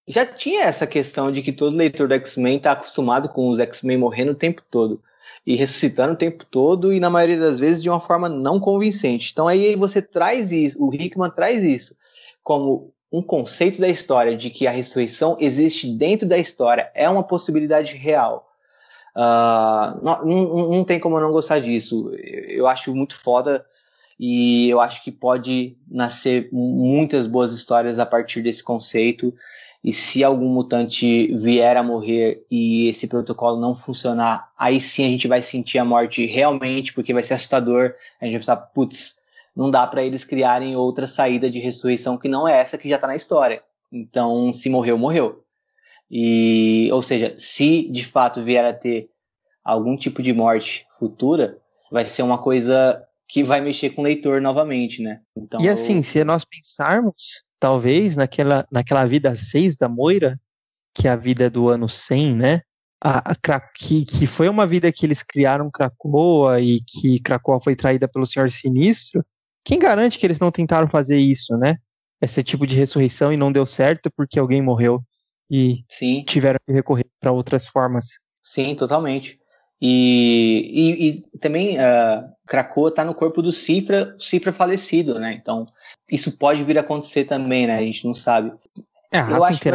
S2: já tinha essa questão de que todo leitor do X-Men tá acostumado com os X-Men morrendo o tempo todo e ressuscitando o tempo todo e na maioria das vezes de uma forma não convincente. Então aí você traz isso, o Hickman traz isso como um conceito da história de que a ressurreição existe dentro da história, é uma possibilidade real. Uh, não, não, não, tem como eu não gostar disso. Eu acho muito foda e eu acho que pode nascer muitas boas histórias a partir desse conceito. E se algum mutante vier a morrer e esse protocolo não funcionar, aí sim a gente vai sentir a morte realmente, porque vai ser assustador. A gente vai pensar, putz, não dá para eles criarem outra saída de ressurreição que não é essa que já tá na história. Então, se morreu, morreu. E, ou seja, se de fato vier a ter algum tipo de morte futura, vai ser uma coisa que vai mexer com o leitor novamente, né?
S1: Então, e assim, eu... se nós pensarmos, talvez, naquela, naquela vida 6 da Moira, que é a vida do ano 100, né? A, a, que, que foi uma vida que eles criaram Krakoa e que Krakoa foi traída pelo Senhor Sinistro. Quem garante que eles não tentaram fazer isso, né? Esse tipo de ressurreição e não deu certo porque alguém morreu e
S2: Sim.
S1: tiveram que recorrer para outras formas.
S2: Sim, totalmente. E, e, e também uh, Krakoa está no corpo do Cifra, Cifra falecido, né? Então, isso pode vir a acontecer também, né? A gente não sabe.
S1: É, Eu acho que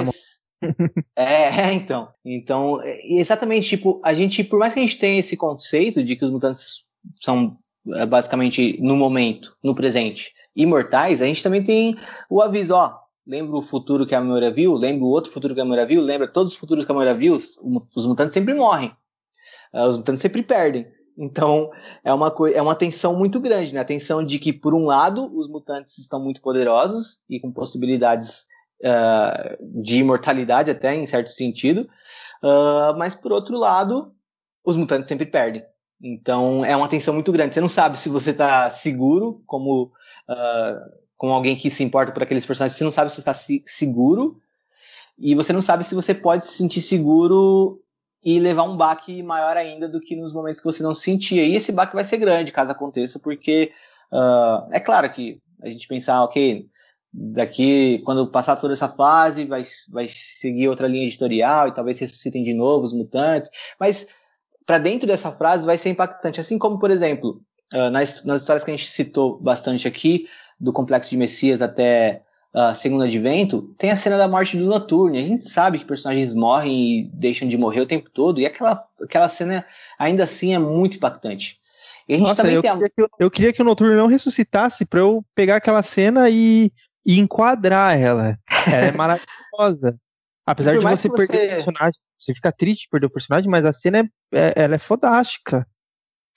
S2: é, é, então. Então, exatamente, tipo, a gente, por mais que a gente tenha esse conceito de que os mutantes são é, basicamente no momento, no presente, imortais, a gente também tem o aviso, ó, lembra o futuro que a Moira viu, lembra o outro futuro que a Moira viu, lembra todos os futuros que a Moira viu, os mutantes sempre morrem. Uh, os mutantes sempre perdem. Então, é uma, é uma tensão muito grande, né? A tensão de que, por um lado, os mutantes estão muito poderosos e com possibilidades uh, de imortalidade, até em certo sentido, uh, mas, por outro lado, os mutantes sempre perdem. Então, é uma tensão muito grande. Você não sabe se você está seguro, como, como alguém que se importa por aqueles personagens, você não sabe se está seguro, e você não sabe se você pode se sentir seguro e levar um baque maior ainda do que nos momentos que você não sentia. E esse baque vai ser grande caso aconteça, porque uh, é claro que a gente pensar, ok, daqui, quando passar toda essa fase, vai, vai seguir outra linha editorial e talvez ressuscitem de novo os mutantes, mas para dentro dessa frase vai ser impactante. Assim como, por exemplo, uh, nas, nas histórias que a gente citou bastante aqui, do Complexo de Messias até uh, segundo advento, tem a cena da morte do Noturne. A gente sabe que personagens morrem e deixam de morrer o tempo todo, e aquela, aquela cena ainda assim é muito impactante.
S1: E a gente Nossa, também eu, tem queria a... que eu, queria que o Noturne não ressuscitasse para eu pegar aquela cena e, e enquadrar ela. Ela é maravilhosa. Apesar de você, você perder o personagem, você fica triste de perder o personagem, mas a cena é, é, ela é fodástica.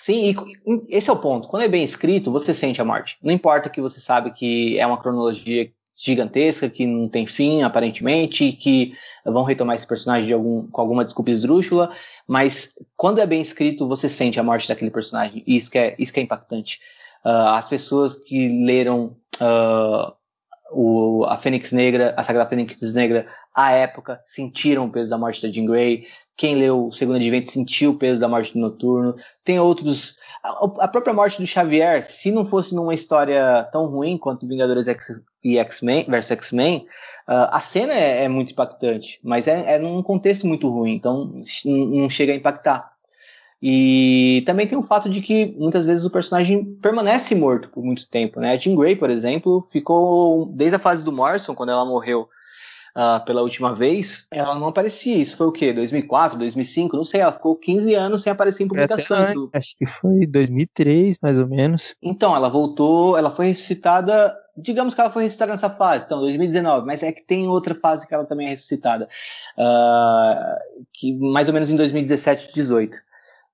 S2: Sim, e esse é o ponto. Quando é bem escrito, você sente a morte. Não importa que você sabe que é uma cronologia gigantesca que não tem fim, aparentemente, que vão retomar esse personagem de algum, com alguma desculpa esdrúxula, mas quando é bem escrito, você sente a morte daquele personagem, e isso que é, isso que é impactante. Uh, as pessoas que leram uh, o, a Fênix Negra, a Sagrada Fênix Negra, à época, sentiram o peso da morte da Jean Grey, quem leu o Segundo Advento sentiu o peso da morte do Noturno. Tem outros. A, a própria morte do Xavier, se não fosse numa história tão ruim quanto Vingadores X e X-Men versus X-Men, uh, a cena é, é, muito impactante, mas é, é num contexto muito ruim, então não chega a impactar. E também tem o fato de que muitas vezes o personagem permanece morto por muito tempo, né? A Jean Grey, por exemplo, ficou desde a fase do Morrison, quando ela morreu uh, pela última vez, ela não aparecia. Isso foi o quê? 2004, 2005? Não sei, ela ficou 15 anos sem aparecer em publicações.
S1: É, do... Acho que foi 2003, mais ou menos.
S2: Então, ela voltou, ela foi ressuscitada digamos que ela foi ressuscitada nessa fase, então 2019, mas é que tem outra fase que ela também é ressuscitada, uh, que mais ou menos em 2017, 18.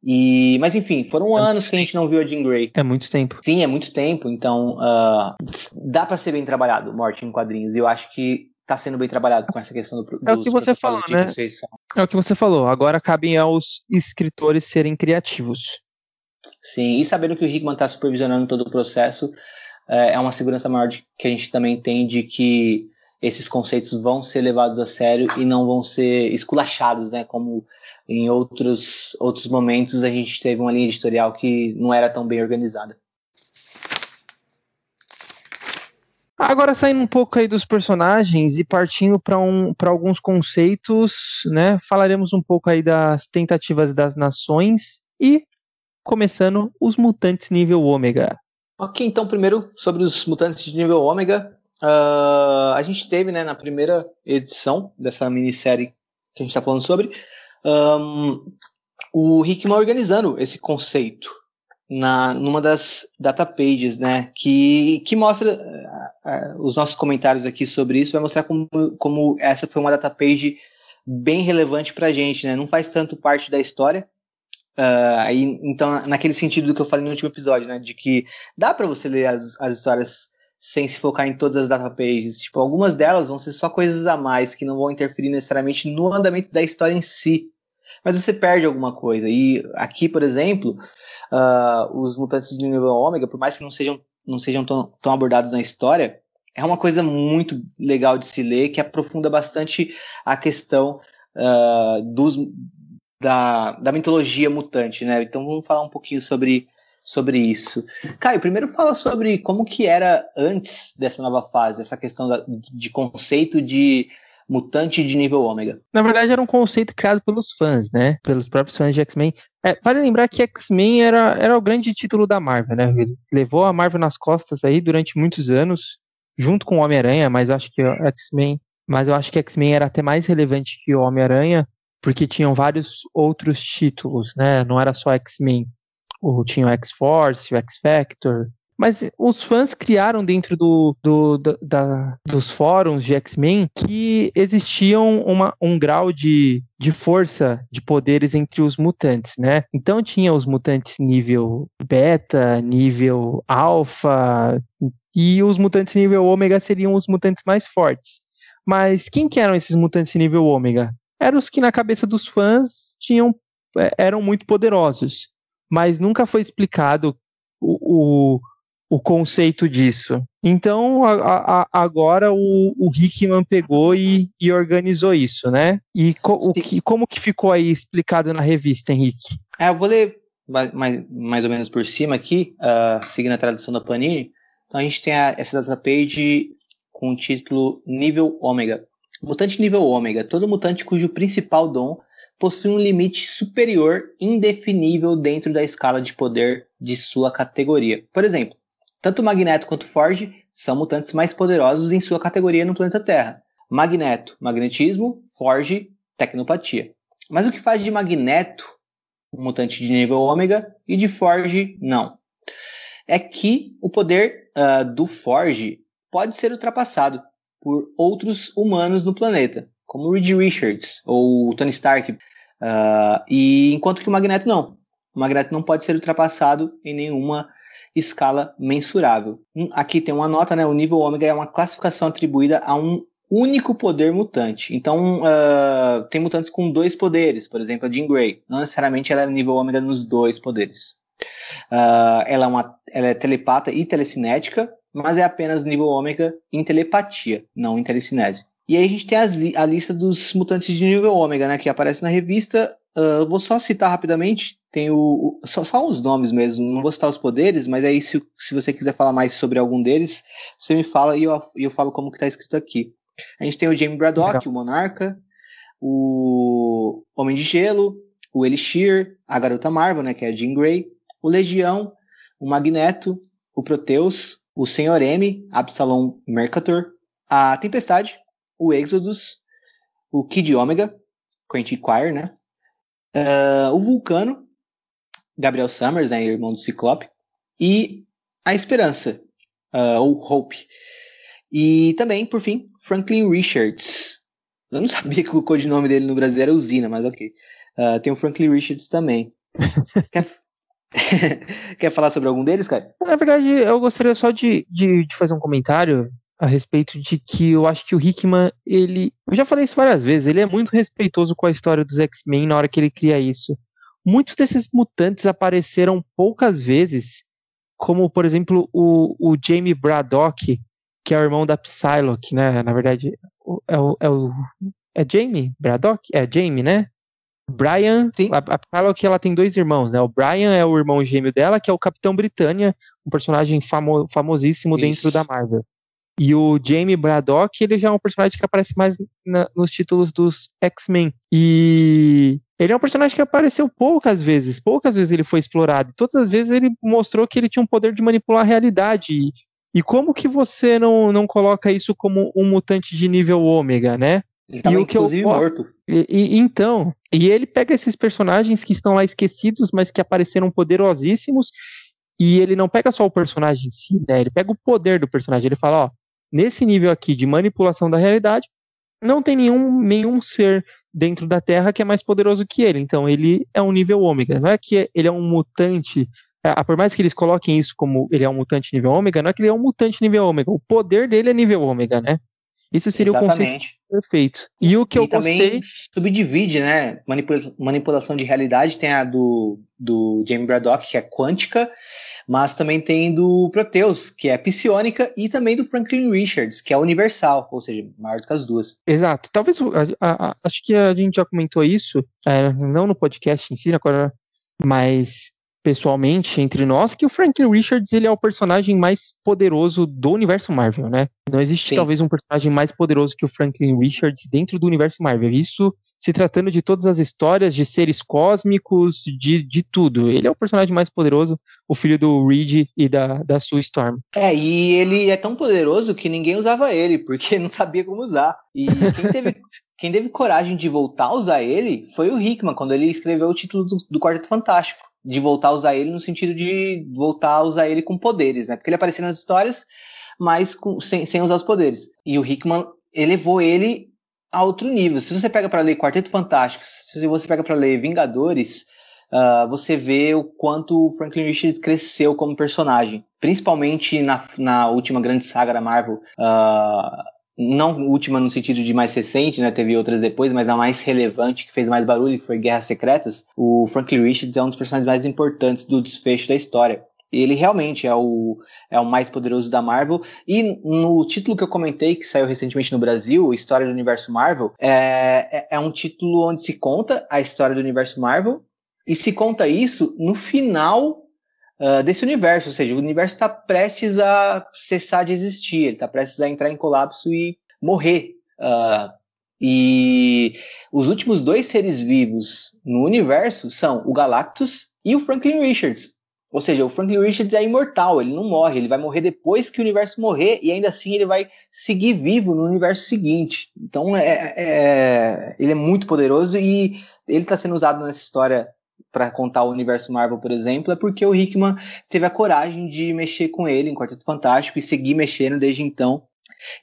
S2: E, mas enfim, foram é anos que a gente não viu a Jean Grey.
S1: É muito tempo.
S2: Sim, é muito tempo. Então, uh, dá para ser bem trabalhado, morte em quadrinhos. E eu acho que está sendo bem trabalhado com essa questão do
S1: É o que você falou, né? É o que você falou. Agora cabem aos escritores serem criativos.
S2: Sim, e sabendo que o Hickman está supervisionando todo o processo, é, é uma segurança maior de, que a gente também tem de que esses conceitos vão ser levados a sério e não vão ser esculachados, né? Como em outros, outros momentos a gente teve uma linha editorial que não era tão bem organizada.
S1: Agora saindo um pouco aí dos personagens e partindo para um, alguns conceitos, né? Falaremos um pouco aí das tentativas das nações e começando os mutantes nível ômega.
S2: Ok, então primeiro sobre os mutantes de nível ômega, uh, a gente teve, né, na primeira edição dessa minissérie que a gente está falando sobre, um, o Hickman organizando esse conceito na numa das data pages, né, que, que mostra uh, uh, os nossos comentários aqui sobre isso vai mostrar como, como essa foi uma data page bem relevante para a gente, né, não faz tanto parte da história, Uh, aí, então, naquele sentido do que eu falei no último episódio, né? De que dá para você ler as, as histórias sem se focar em todas as datapages. Tipo, algumas delas vão ser só coisas a mais que não vão interferir necessariamente no andamento da história em si. Mas você perde alguma coisa. E aqui, por exemplo, uh, os mutantes de nível ômega, por mais que não sejam, não sejam tão, tão abordados na história, é uma coisa muito legal de se ler, que aprofunda bastante a questão uh, dos, da, da mitologia mutante, né? Então vamos falar um pouquinho sobre, sobre isso. Caio, primeiro fala sobre como que era antes dessa nova fase, essa questão da, de conceito de mutante de nível ômega.
S1: Na verdade, era um conceito criado pelos fãs, né? Pelos próprios fãs de X-Men. É, vale lembrar que X-Men era, era o grande título da Marvel, né? Ele levou a Marvel nas costas aí durante muitos anos, junto com o Homem-Aranha, mas eu acho que X-Men. Mas eu acho que X-Men era até mais relevante que o Homem-Aranha, porque tinham vários outros títulos, né? Não era só X-Men. Tinha o X-Force, o X-Factor. Mas os fãs criaram dentro do, do da, dos fóruns de X-Men que existiam uma, um grau de, de força, de poderes entre os mutantes, né? Então tinha os mutantes nível beta, nível alfa, e os mutantes nível ômega seriam os mutantes mais fortes. Mas quem que eram esses mutantes nível ômega? Eram os que na cabeça dos fãs tinham é, eram muito poderosos, mas nunca foi explicado o, o, o conceito disso. Então a, a, agora o, o Hickman pegou e, e organizou isso, né? E co, o que, como que ficou aí explicado na revista, Henrique?
S2: É, eu vou ler mais, mais ou menos por cima aqui, uh, seguindo a tradução da Panini. Então a gente tem a, essa data page com o título Nível Ômega. Mutante nível ômega, todo mutante cujo principal dom possui um limite superior indefinível dentro da escala de poder de sua categoria. Por exemplo, tanto Magneto quanto Forge são mutantes mais poderosos em sua categoria no planeta Terra. Magneto, magnetismo, Forge, tecnopatia. Mas o que faz de Magneto um mutante de nível ômega e de Forge não? É que o poder uh, do Forge pode ser ultrapassado por outros humanos no planeta, como Reed Richards ou Tony Stark. Uh, e enquanto que o Magneto não. O Magneto não pode ser ultrapassado em nenhuma escala mensurável. Hum, aqui tem uma nota, né? O nível ômega é uma classificação atribuída a um único poder mutante. Então, uh, tem mutantes com dois poderes, por exemplo, a Jean Grey. Não necessariamente ela é nível ômega nos dois poderes. Uh, ela, é uma, ela é telepata e telecinética, mas é apenas nível ômega em telepatia, não em telecinese. E aí a gente tem as, a lista dos mutantes de nível ômega, né, que aparece na revista. Uh, vou só citar rapidamente, tem o, o só, só, os nomes mesmo, não vou citar os poderes, mas aí se, se você quiser falar mais sobre algum deles, você me fala e eu, eu falo como que está escrito aqui. A gente tem o Jamie Braddock, Legal. o Monarca, o Homem de Gelo, o Elixir, a Garota Marvel, né, que é a Jean Grey, o Legião, o Magneto, o Proteus, o Senhor M, Absalom Mercator, a Tempestade, o Exodus, o Kid Omega, Quentin Quire, né? Uh, o Vulcano, Gabriel Summers, né, irmão do Ciclope, e a Esperança, uh, ou Hope. E também, por fim, Franklin Richards. Eu não sabia que o codinome dele no Brasil era Usina, mas ok. Uh, tem o Franklin Richards também. Quer falar sobre algum deles, cara?
S1: Na verdade, eu gostaria só de, de, de, fazer um comentário a respeito de que eu acho que o Hickman, ele. Eu já falei isso várias vezes, ele é muito respeitoso com a história dos X-Men na hora que ele cria isso. muitos desses mutantes apareceram poucas vezes, como, por exemplo, o, o Jamie Braddock, que é o irmão da Psylocke, né? Na verdade, é o, é o é Jamie Braddock? É Jamie, né? Brian, a, a Psylocke, ela tem dois irmãos, né? O Brian é o irmão gêmeo dela, que é o Capitão Britânia, um personagem famo, famosíssimo Isso. dentro da Marvel. E o Jamie Braddock, ele já é um personagem que aparece mais na, nos títulos dos X-Men. E ele é um personagem que apareceu poucas vezes, poucas vezes ele foi explorado. Todas as vezes ele mostrou que ele tinha um poder de manipular a realidade. E, e como que você não, não coloca isso como um mutante de nível ômega, né?
S2: Ele estava inclusive eu, morto.
S1: E, e, então, e ele pega esses personagens que estão lá esquecidos, mas que apareceram poderosíssimos, e ele não pega só o personagem em si, né? Ele pega o poder do personagem. Ele fala, ó, nesse nível aqui de manipulação da realidade, não tem nenhum, nenhum ser dentro da Terra que é mais poderoso que ele. Então ele é um nível ômega. Não é que ele é um mutante. É, por mais que eles coloquem isso como ele é um mutante nível ômega, não é que ele é um mutante nível ômega. O poder dele é nível ômega, né? Isso seria Exatamente. o conceito perfeito. E o que e eu também gostei...
S2: subdivide, né? Manipula manipulação de realidade tem a do, do Jamie Braddock, que é quântica, mas também tem do Proteus, que é psionica, e também do Franklin Richards, que é universal, ou seja, maior do que as duas.
S1: Exato. Talvez, a, a, acho que a gente já comentou isso, é, não no podcast em si, agora, mas pessoalmente entre nós que o Franklin Richards ele é o personagem mais poderoso do universo Marvel, né? Não existe Sim. talvez um personagem mais poderoso que o Franklin Richards dentro do universo Marvel. Isso se tratando de todas as histórias, de seres cósmicos, de, de tudo. Ele é o personagem mais poderoso, o filho do Reed e da, da Sue Storm.
S2: É, e ele é tão poderoso que ninguém usava ele, porque não sabia como usar. E quem teve, quem teve coragem de voltar a usar ele foi o Hickman, quando ele escreveu o título do, do Quarteto Fantástico. De voltar a usar ele no sentido de voltar a usar ele com poderes, né? Porque ele aparecia nas histórias, mas com, sem, sem usar os poderes. E o Hickman elevou ele a outro nível. Se você pega para ler Quarteto Fantástico, se você pega para ler Vingadores, uh, você vê o quanto o Franklin Richards cresceu como personagem, principalmente na, na última grande saga da Marvel. Uh, não última no sentido de mais recente, né? Teve outras depois, mas a mais relevante, que fez mais barulho, que foi Guerras Secretas. O Franklin Richards é um dos personagens mais importantes do desfecho da história. Ele realmente é o, é o mais poderoso da Marvel. E no título que eu comentei, que saiu recentemente no Brasil, História do Universo Marvel, é, é, é um título onde se conta a história do universo Marvel. E se conta isso no final uh, desse universo. Ou seja, o universo está prestes a cessar de existir. Ele está prestes a entrar em colapso e morrer. Uh, e os últimos dois seres vivos no universo são o Galactus e o Franklin Richards. Ou seja, o Franklin Richards é imortal, ele não morre, ele vai morrer depois que o universo morrer e ainda assim ele vai seguir vivo no universo seguinte. Então é, é, é ele é muito poderoso e ele está sendo usado nessa história para contar o universo Marvel, por exemplo, é porque o Hickman teve a coragem de mexer com ele em Quarteto Fantástico e seguir mexendo desde então.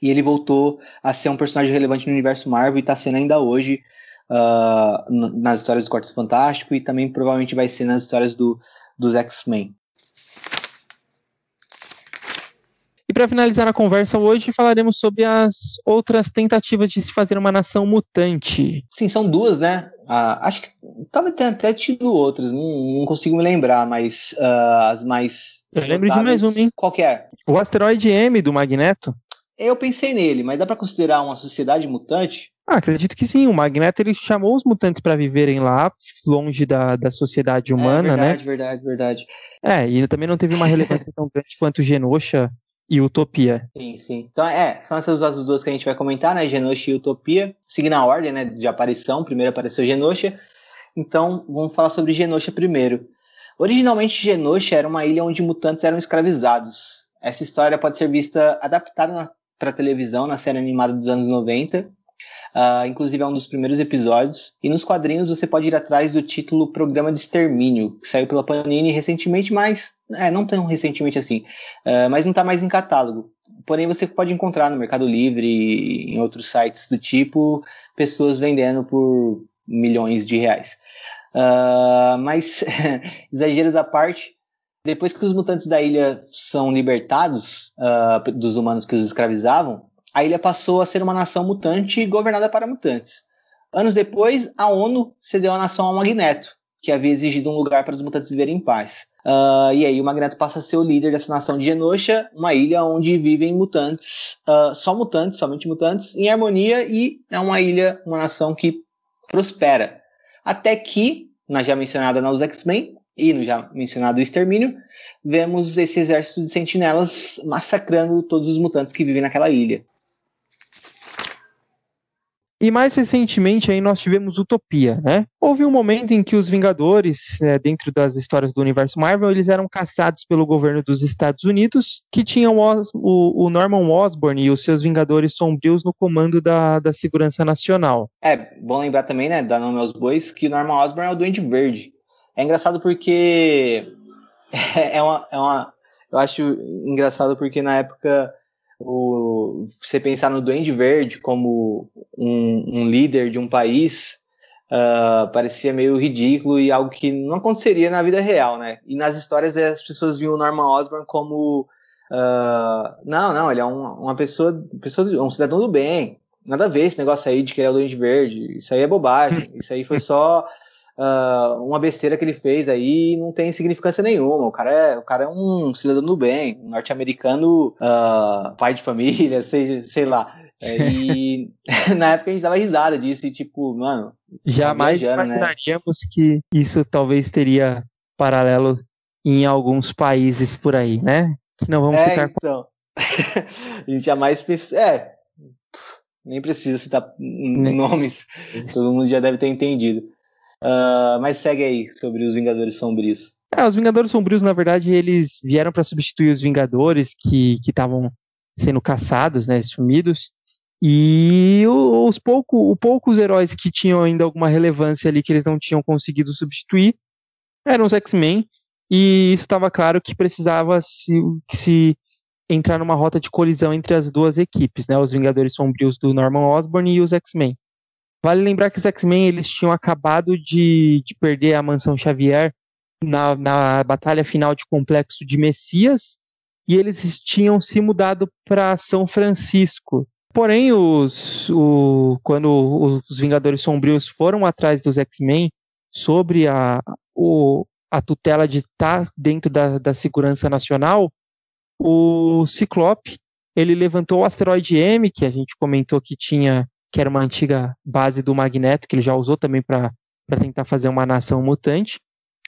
S2: E ele voltou a ser um personagem relevante no universo Marvel e está sendo ainda hoje uh, nas histórias do Quarteto Fantástico e também provavelmente vai ser nas histórias do dos X-Men.
S1: E para finalizar a conversa hoje, falaremos sobre as outras tentativas de se fazer uma nação mutante.
S2: Sim, são duas, né? Ah, acho que talvez tenha até tido outras, não, não consigo me lembrar, mas uh, as mais.
S1: Eu lembro de mais uma, hein?
S2: Qual que é?
S1: O asteroide M do Magneto.
S2: Eu pensei nele, mas dá para considerar uma sociedade mutante?
S1: Ah, acredito que sim. O Magneto ele chamou os mutantes para viverem lá, longe da, da sociedade humana, é,
S2: verdade,
S1: né?
S2: Verdade, verdade,
S1: É, e também não teve uma relevância tão grande quanto Genosha e Utopia.
S2: Sim, sim. Então, é, são essas duas que a gente vai comentar, né? Genosha e Utopia. Seguindo a ordem, né, de aparição. Primeiro apareceu Genosha. Então, vamos falar sobre Genosha primeiro. Originalmente, Genosha era uma ilha onde mutantes eram escravizados. Essa história pode ser vista adaptada para televisão na série animada dos anos 90 Uh, inclusive é um dos primeiros episódios. E nos quadrinhos você pode ir atrás do título Programa de Extermínio, que saiu pela Panini recentemente, mas é, não tão recentemente assim, uh, mas não está mais em catálogo. Porém, você pode encontrar no Mercado Livre e em outros sites do tipo pessoas vendendo por milhões de reais. Uh, mas, exageros à parte, depois que os mutantes da ilha são libertados uh, dos humanos que os escravizavam, a ilha passou a ser uma nação mutante governada para mutantes. Anos depois, a ONU cedeu a nação ao Magneto, que havia exigido um lugar para os mutantes viverem em paz. Uh, e aí o Magneto passa a ser o líder dessa nação de Genosha, uma ilha onde vivem mutantes, uh, só mutantes, somente mutantes, em harmonia, e é uma ilha, uma nação que prospera. Até que, na já mencionada nos X-Men, e no já mencionado Extermínio, vemos esse exército de sentinelas massacrando todos os mutantes que vivem naquela ilha.
S1: E mais recentemente aí nós tivemos Utopia, né? Houve um momento em que os Vingadores, né, dentro das histórias do universo Marvel, eles eram caçados pelo governo dos Estados Unidos, que tinham o, o, Norman Osborn e os seus Vingadores Sombrios no comando da, da segurança nacional.
S2: É, bom lembrar também, né, dar nome aos bois, que Norman Osborn é o Duende Verde. É engraçado porque é uma, é uma eu acho engraçado porque na época o, você pensar no Duende Verde como um, um líder de um país uh, parecia meio ridículo e algo que não aconteceria na vida real, né? E nas histórias as pessoas viam o Norman Osborn como uh, não, não, ele é um, uma pessoa, pessoa, um cidadão do bem. Nada a ver esse negócio aí de que ele é o Duende Verde. Isso aí é bobagem. Isso aí foi só uh, uma besteira que ele fez aí não tem significância nenhuma. O cara é, o cara é um cidadão do bem, um norte-americano, uh, pai de família, seja, sei lá. É, e na época a gente dava risada disso e tipo, mano.
S1: Jamais viajando, né? imaginaríamos né? que isso talvez teria paralelo em alguns países por aí, né? Que não vamos
S2: é,
S1: citar.
S2: Então. a gente jamais pensa. É, nem precisa citar nomes, todo mundo já deve ter entendido. Uh, mas segue aí sobre os Vingadores Sombrios.
S1: É, os Vingadores Sombrios, na verdade, eles vieram para substituir os Vingadores que estavam sendo caçados, né, sumidos. E os pouco, os poucos heróis que tinham ainda alguma relevância ali que eles não tinham conseguido substituir eram os X-Men. E isso estava claro que precisava se, se entrar numa rota de colisão entre as duas equipes, né? Os Vingadores Sombrios do Norman Osborn e os X-Men. Vale lembrar que os X-Men eles tinham acabado de, de perder a Mansão Xavier na, na batalha final de Complexo de Messias e eles tinham se mudado para São Francisco. Porém, os, o, quando os Vingadores Sombrios foram atrás dos X-Men sobre a, o, a tutela de estar tá dentro da, da segurança nacional, o Ciclope ele levantou o asteroide M, que a gente comentou que tinha que era uma antiga base do Magneto, que ele já usou também para tentar fazer uma nação mutante.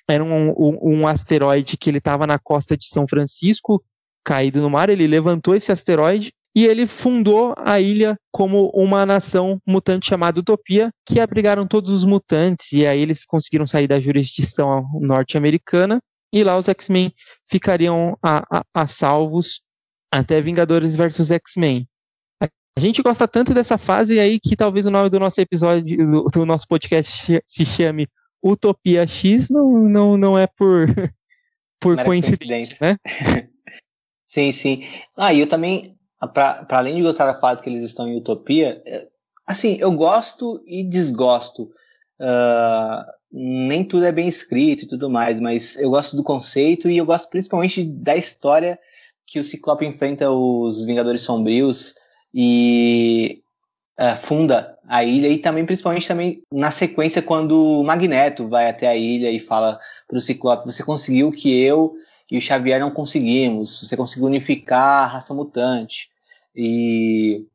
S1: Era um, um, um asteroide que ele estava na costa de São Francisco, caído no mar. Ele levantou esse asteroide e ele fundou a ilha como uma nação mutante chamada Utopia, que abrigaram todos os mutantes. E aí eles conseguiram sair da jurisdição norte-americana. E lá os X-Men ficariam a, a, a salvos até Vingadores versus X-Men. A gente gosta tanto dessa fase aí que talvez o nome do nosso episódio, do, nosso podcast se chame Utopia X, não, não, não é por, por coincidência, coincidência, né?
S2: sim, sim. Ah, e eu também, para além de gostar da fase que eles estão em Utopia, é, assim, eu gosto e desgosto. Uh, nem tudo é bem escrito e tudo mais, mas eu gosto do conceito e eu gosto principalmente da história que o Ciclope enfrenta os Vingadores Sombrios e uh, funda a ilha e também principalmente também na sequência quando o Magneto vai até a ilha e fala para o Ciclope você conseguiu o que eu e o Xavier não conseguimos. Você conseguiu unificar a raça mutante e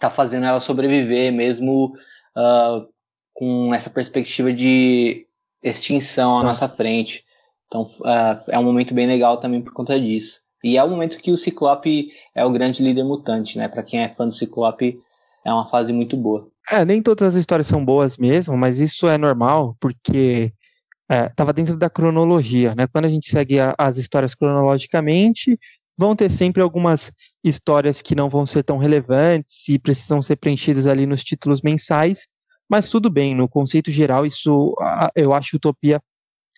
S2: tá fazendo ela sobreviver mesmo uh, com essa perspectiva de extinção à nossa frente. Então uh, é um momento bem legal também por conta disso e é o momento que o Ciclope é o grande líder mutante, né? Para quem é fã do Ciclope, é uma fase muito boa.
S1: É, nem todas as histórias são boas mesmo, mas isso é normal, porque estava é, dentro da cronologia, né? Quando a gente segue a, as histórias cronologicamente, vão ter sempre algumas histórias que não vão ser tão relevantes e precisam ser preenchidas ali nos títulos mensais, mas tudo bem, no conceito geral, isso eu acho Utopia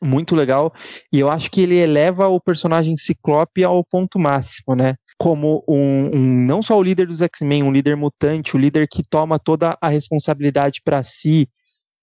S1: muito legal. E eu acho que ele eleva o personagem Ciclope ao ponto máximo, né? Como um, um não só o líder dos X-Men, um líder mutante, o líder que toma toda a responsabilidade para si.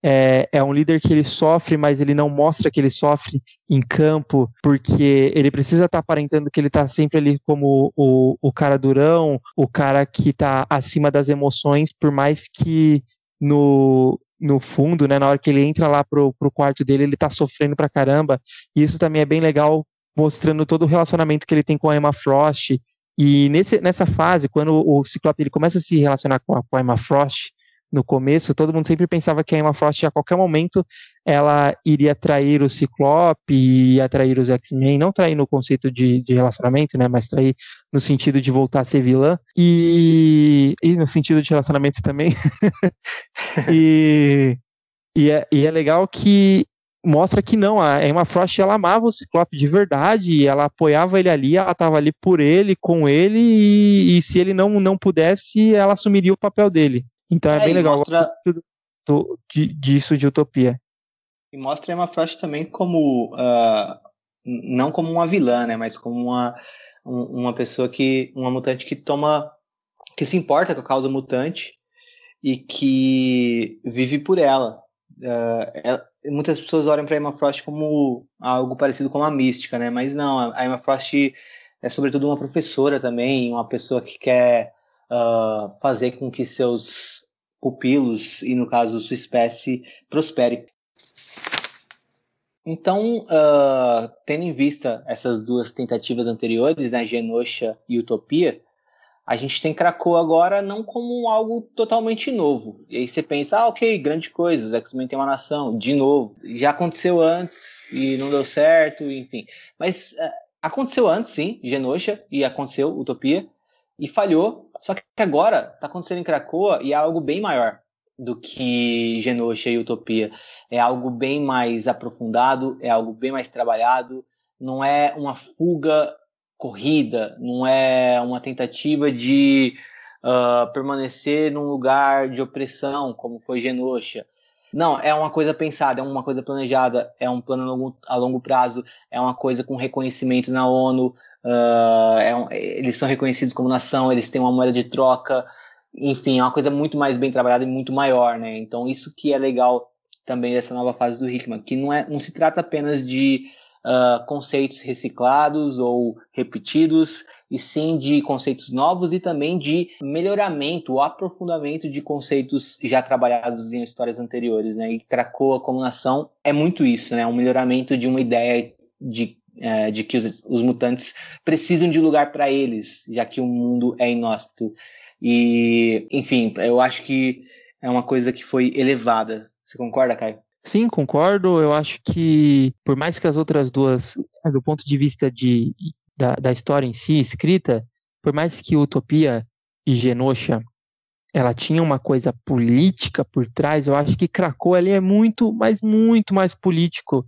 S1: É, é, um líder que ele sofre, mas ele não mostra que ele sofre em campo, porque ele precisa estar tá aparentando que ele está sempre ali como o, o cara durão, o cara que está acima das emoções, por mais que no, no fundo, né? Na hora que ele entra lá pro, pro quarto dele, ele tá sofrendo pra caramba. E isso também é bem legal, mostrando todo o relacionamento que ele tem com a Emma Frost. E nesse, nessa fase, quando o Ciclope ele começa a se relacionar com a, com a Emma Frost, no começo, todo mundo sempre pensava que a Emma Frost, a qualquer momento, ela iria trair o Ciclope e atrair os X-Men, não trair no conceito de, de, relacionamento, né, mas trair no sentido de voltar a ser vilã, e, e no sentido de relacionamento também. e, e, é, e é legal que mostra que não, a Emma Frost ela amava o Ciclope de verdade, ela apoiava ele ali, ela estava ali por ele, com ele, e, e, se ele não, não pudesse, ela assumiria o papel dele. Então é, é bem legal mostra... do, de, disso de Utopia.
S2: E mostra a Emma Frost também como uh, não como uma vilã, né, mas como uma, uma pessoa que uma mutante que toma que se importa com a causa mutante e que vive por ela. Uh, ela muitas pessoas olham para Emma Frost como algo parecido com uma mística, né? Mas não, a Emma Frost é sobretudo uma professora também, uma pessoa que quer uh, fazer com que seus pupilos e, no caso, sua espécie prospere. Então, uh, tendo em vista essas duas tentativas anteriores, né, Genosha e Utopia, a gente tem Krakoa agora não como algo totalmente novo. E aí você pensa, ah, ok, grande coisa, os X-Men têm uma nação, de novo. Já aconteceu antes e não deu certo, enfim. Mas uh, aconteceu antes, sim, Genosha, e aconteceu Utopia, e falhou. Só que agora está acontecendo em Krakoa e é algo bem maior do que Genosha e Utopia. É algo bem mais aprofundado, é algo bem mais trabalhado, não é uma fuga corrida, não é uma tentativa de uh, permanecer num lugar de opressão, como foi Genosha. Não, é uma coisa pensada, é uma coisa planejada, é um plano a longo, a longo prazo, é uma coisa com reconhecimento na ONU, uh, é um, eles são reconhecidos como nação, eles têm uma moeda de troca, enfim, é uma coisa muito mais bem trabalhada e muito maior, né? Então, isso que é legal também dessa nova fase do Hickman, que não, é, não se trata apenas de uh, conceitos reciclados ou repetidos, e sim de conceitos novos e também de melhoramento aprofundamento de conceitos já trabalhados em histórias anteriores, né? E Krakoa como nação é muito isso, né? Um melhoramento de uma ideia de é, de que os, os, mutantes precisam de lugar para eles, já que o mundo é inóspito. E, enfim, eu acho que é uma coisa que foi elevada. Você concorda, Caio?
S1: Sim, concordo. Eu acho que, por mais que as outras duas, do ponto de vista de, da, da história em si, escrita, por mais que Utopia e Genosha ela tinha uma coisa política por trás, eu acho que Krakow ali é muito, mas muito mais político.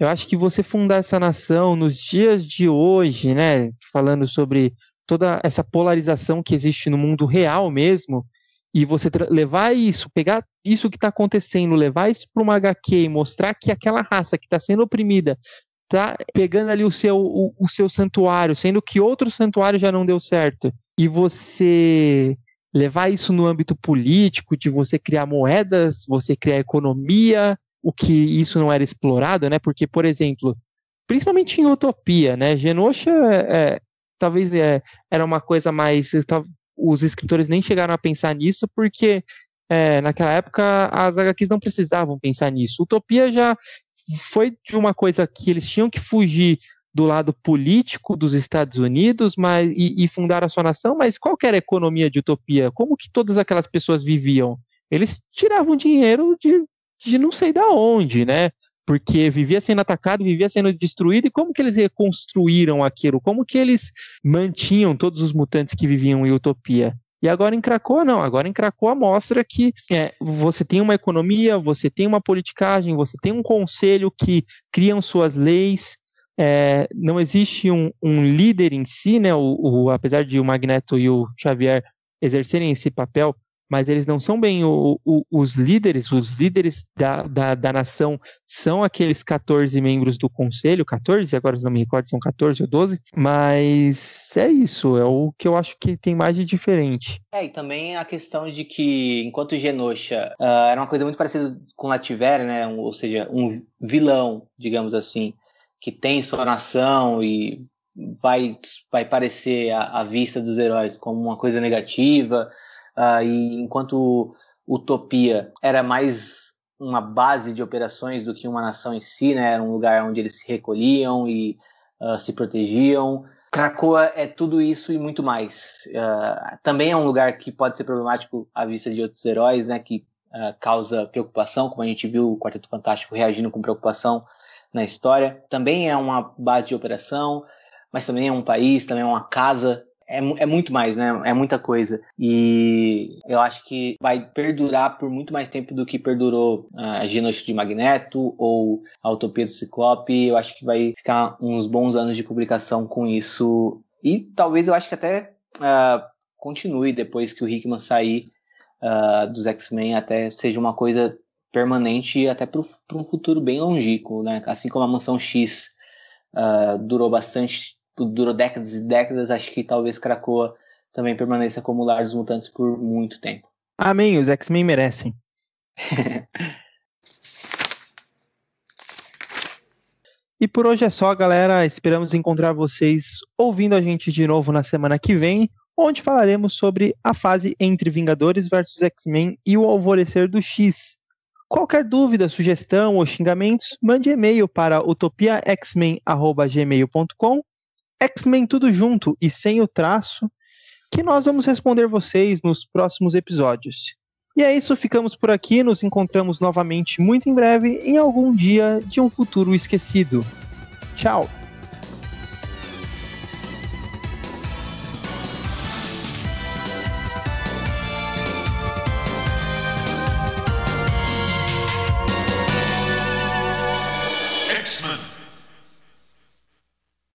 S1: Eu acho que você fundar essa nação nos dias de hoje, né, falando sobre toda essa polarização que existe no mundo real mesmo, e você levar isso, pegar isso que está acontecendo, levar isso para uma HQ e mostrar que aquela raça que está sendo oprimida está pegando ali o seu, o, o seu santuário, sendo que outro santuário já não deu certo, e você levar isso no âmbito político, de você criar moedas, você criar economia, o que isso não era explorado, né? Porque, por exemplo, principalmente em Utopia, né? Genosha é, talvez é, era uma coisa mais. Os escritores nem chegaram a pensar nisso, porque é, naquela época as HQs não precisavam pensar nisso. Utopia já foi de uma coisa que eles tinham que fugir do lado político dos Estados Unidos mas, e, e fundar a sua nação, mas qual era a economia de Utopia? Como que todas aquelas pessoas viviam? Eles tiravam dinheiro de de não sei da onde, né? Porque vivia sendo atacado, vivia sendo destruído, e como que eles reconstruíram aquilo? Como que eles mantinham todos os mutantes que viviam em Utopia? E agora em Krakoa, não. Agora em Krakoa mostra que é, você tem uma economia, você tem uma politicagem, você tem um conselho que criam suas leis. É, não existe um, um, líder em si, né? O, o, apesar de o Magneto e o Xavier exercerem esse papel, mas eles não são bem o, o, os líderes, os líderes da, da, da, nação são aqueles 14 membros do conselho, 14, agora não me recordo são 14 ou 12, mas é isso, é o que eu acho que tem mais de diferente.
S2: É, e também a questão de que, enquanto Genosha uh, era uma coisa muito parecida com Lativer, né, ou seja, um vilão, digamos assim, que tem sua nação e vai, vai parecer à vista dos heróis como uma coisa negativa, Uh, e enquanto Utopia era mais uma base de operações do que uma nação em si, né? Era um lugar onde eles se recolhiam e uh, se protegiam. Krakoa é tudo isso e muito mais. Uh, também é um lugar que pode ser problemático à vista de outros heróis, né? Que uh, causa preocupação, como a gente viu o Quarteto Fantástico reagindo com preocupação na história. Também é uma base de operação, mas também é um país, também é uma casa é, é muito mais, né? É muita coisa. E eu acho que vai perdurar por muito mais tempo do que perdurou a Genocídio de Magneto ou a Utopia do Ciclope. Eu acho que vai ficar uns bons anos de publicação com isso. E talvez eu acho que até uh, continue depois que o Hickman sair uh, dos X-Men, até seja uma coisa permanente até para um futuro bem longínquo, né? Assim como a Mansão X uh, durou bastante durou décadas e décadas, acho que talvez Krakoa também permaneça como lar dos mutantes por muito tempo.
S1: Amém, os X-Men merecem. e por hoje é só, galera. Esperamos encontrar vocês ouvindo a gente de novo na semana que vem, onde falaremos sobre a fase entre Vingadores versus X-Men e o alvorecer do X. Qualquer dúvida, sugestão ou xingamentos, mande e-mail para utopiaxmen.gmail.com X-Men tudo junto e sem o traço, que nós vamos responder vocês nos próximos episódios. E é isso, ficamos por aqui, nos encontramos novamente muito em breve em algum dia de um futuro esquecido. Tchau!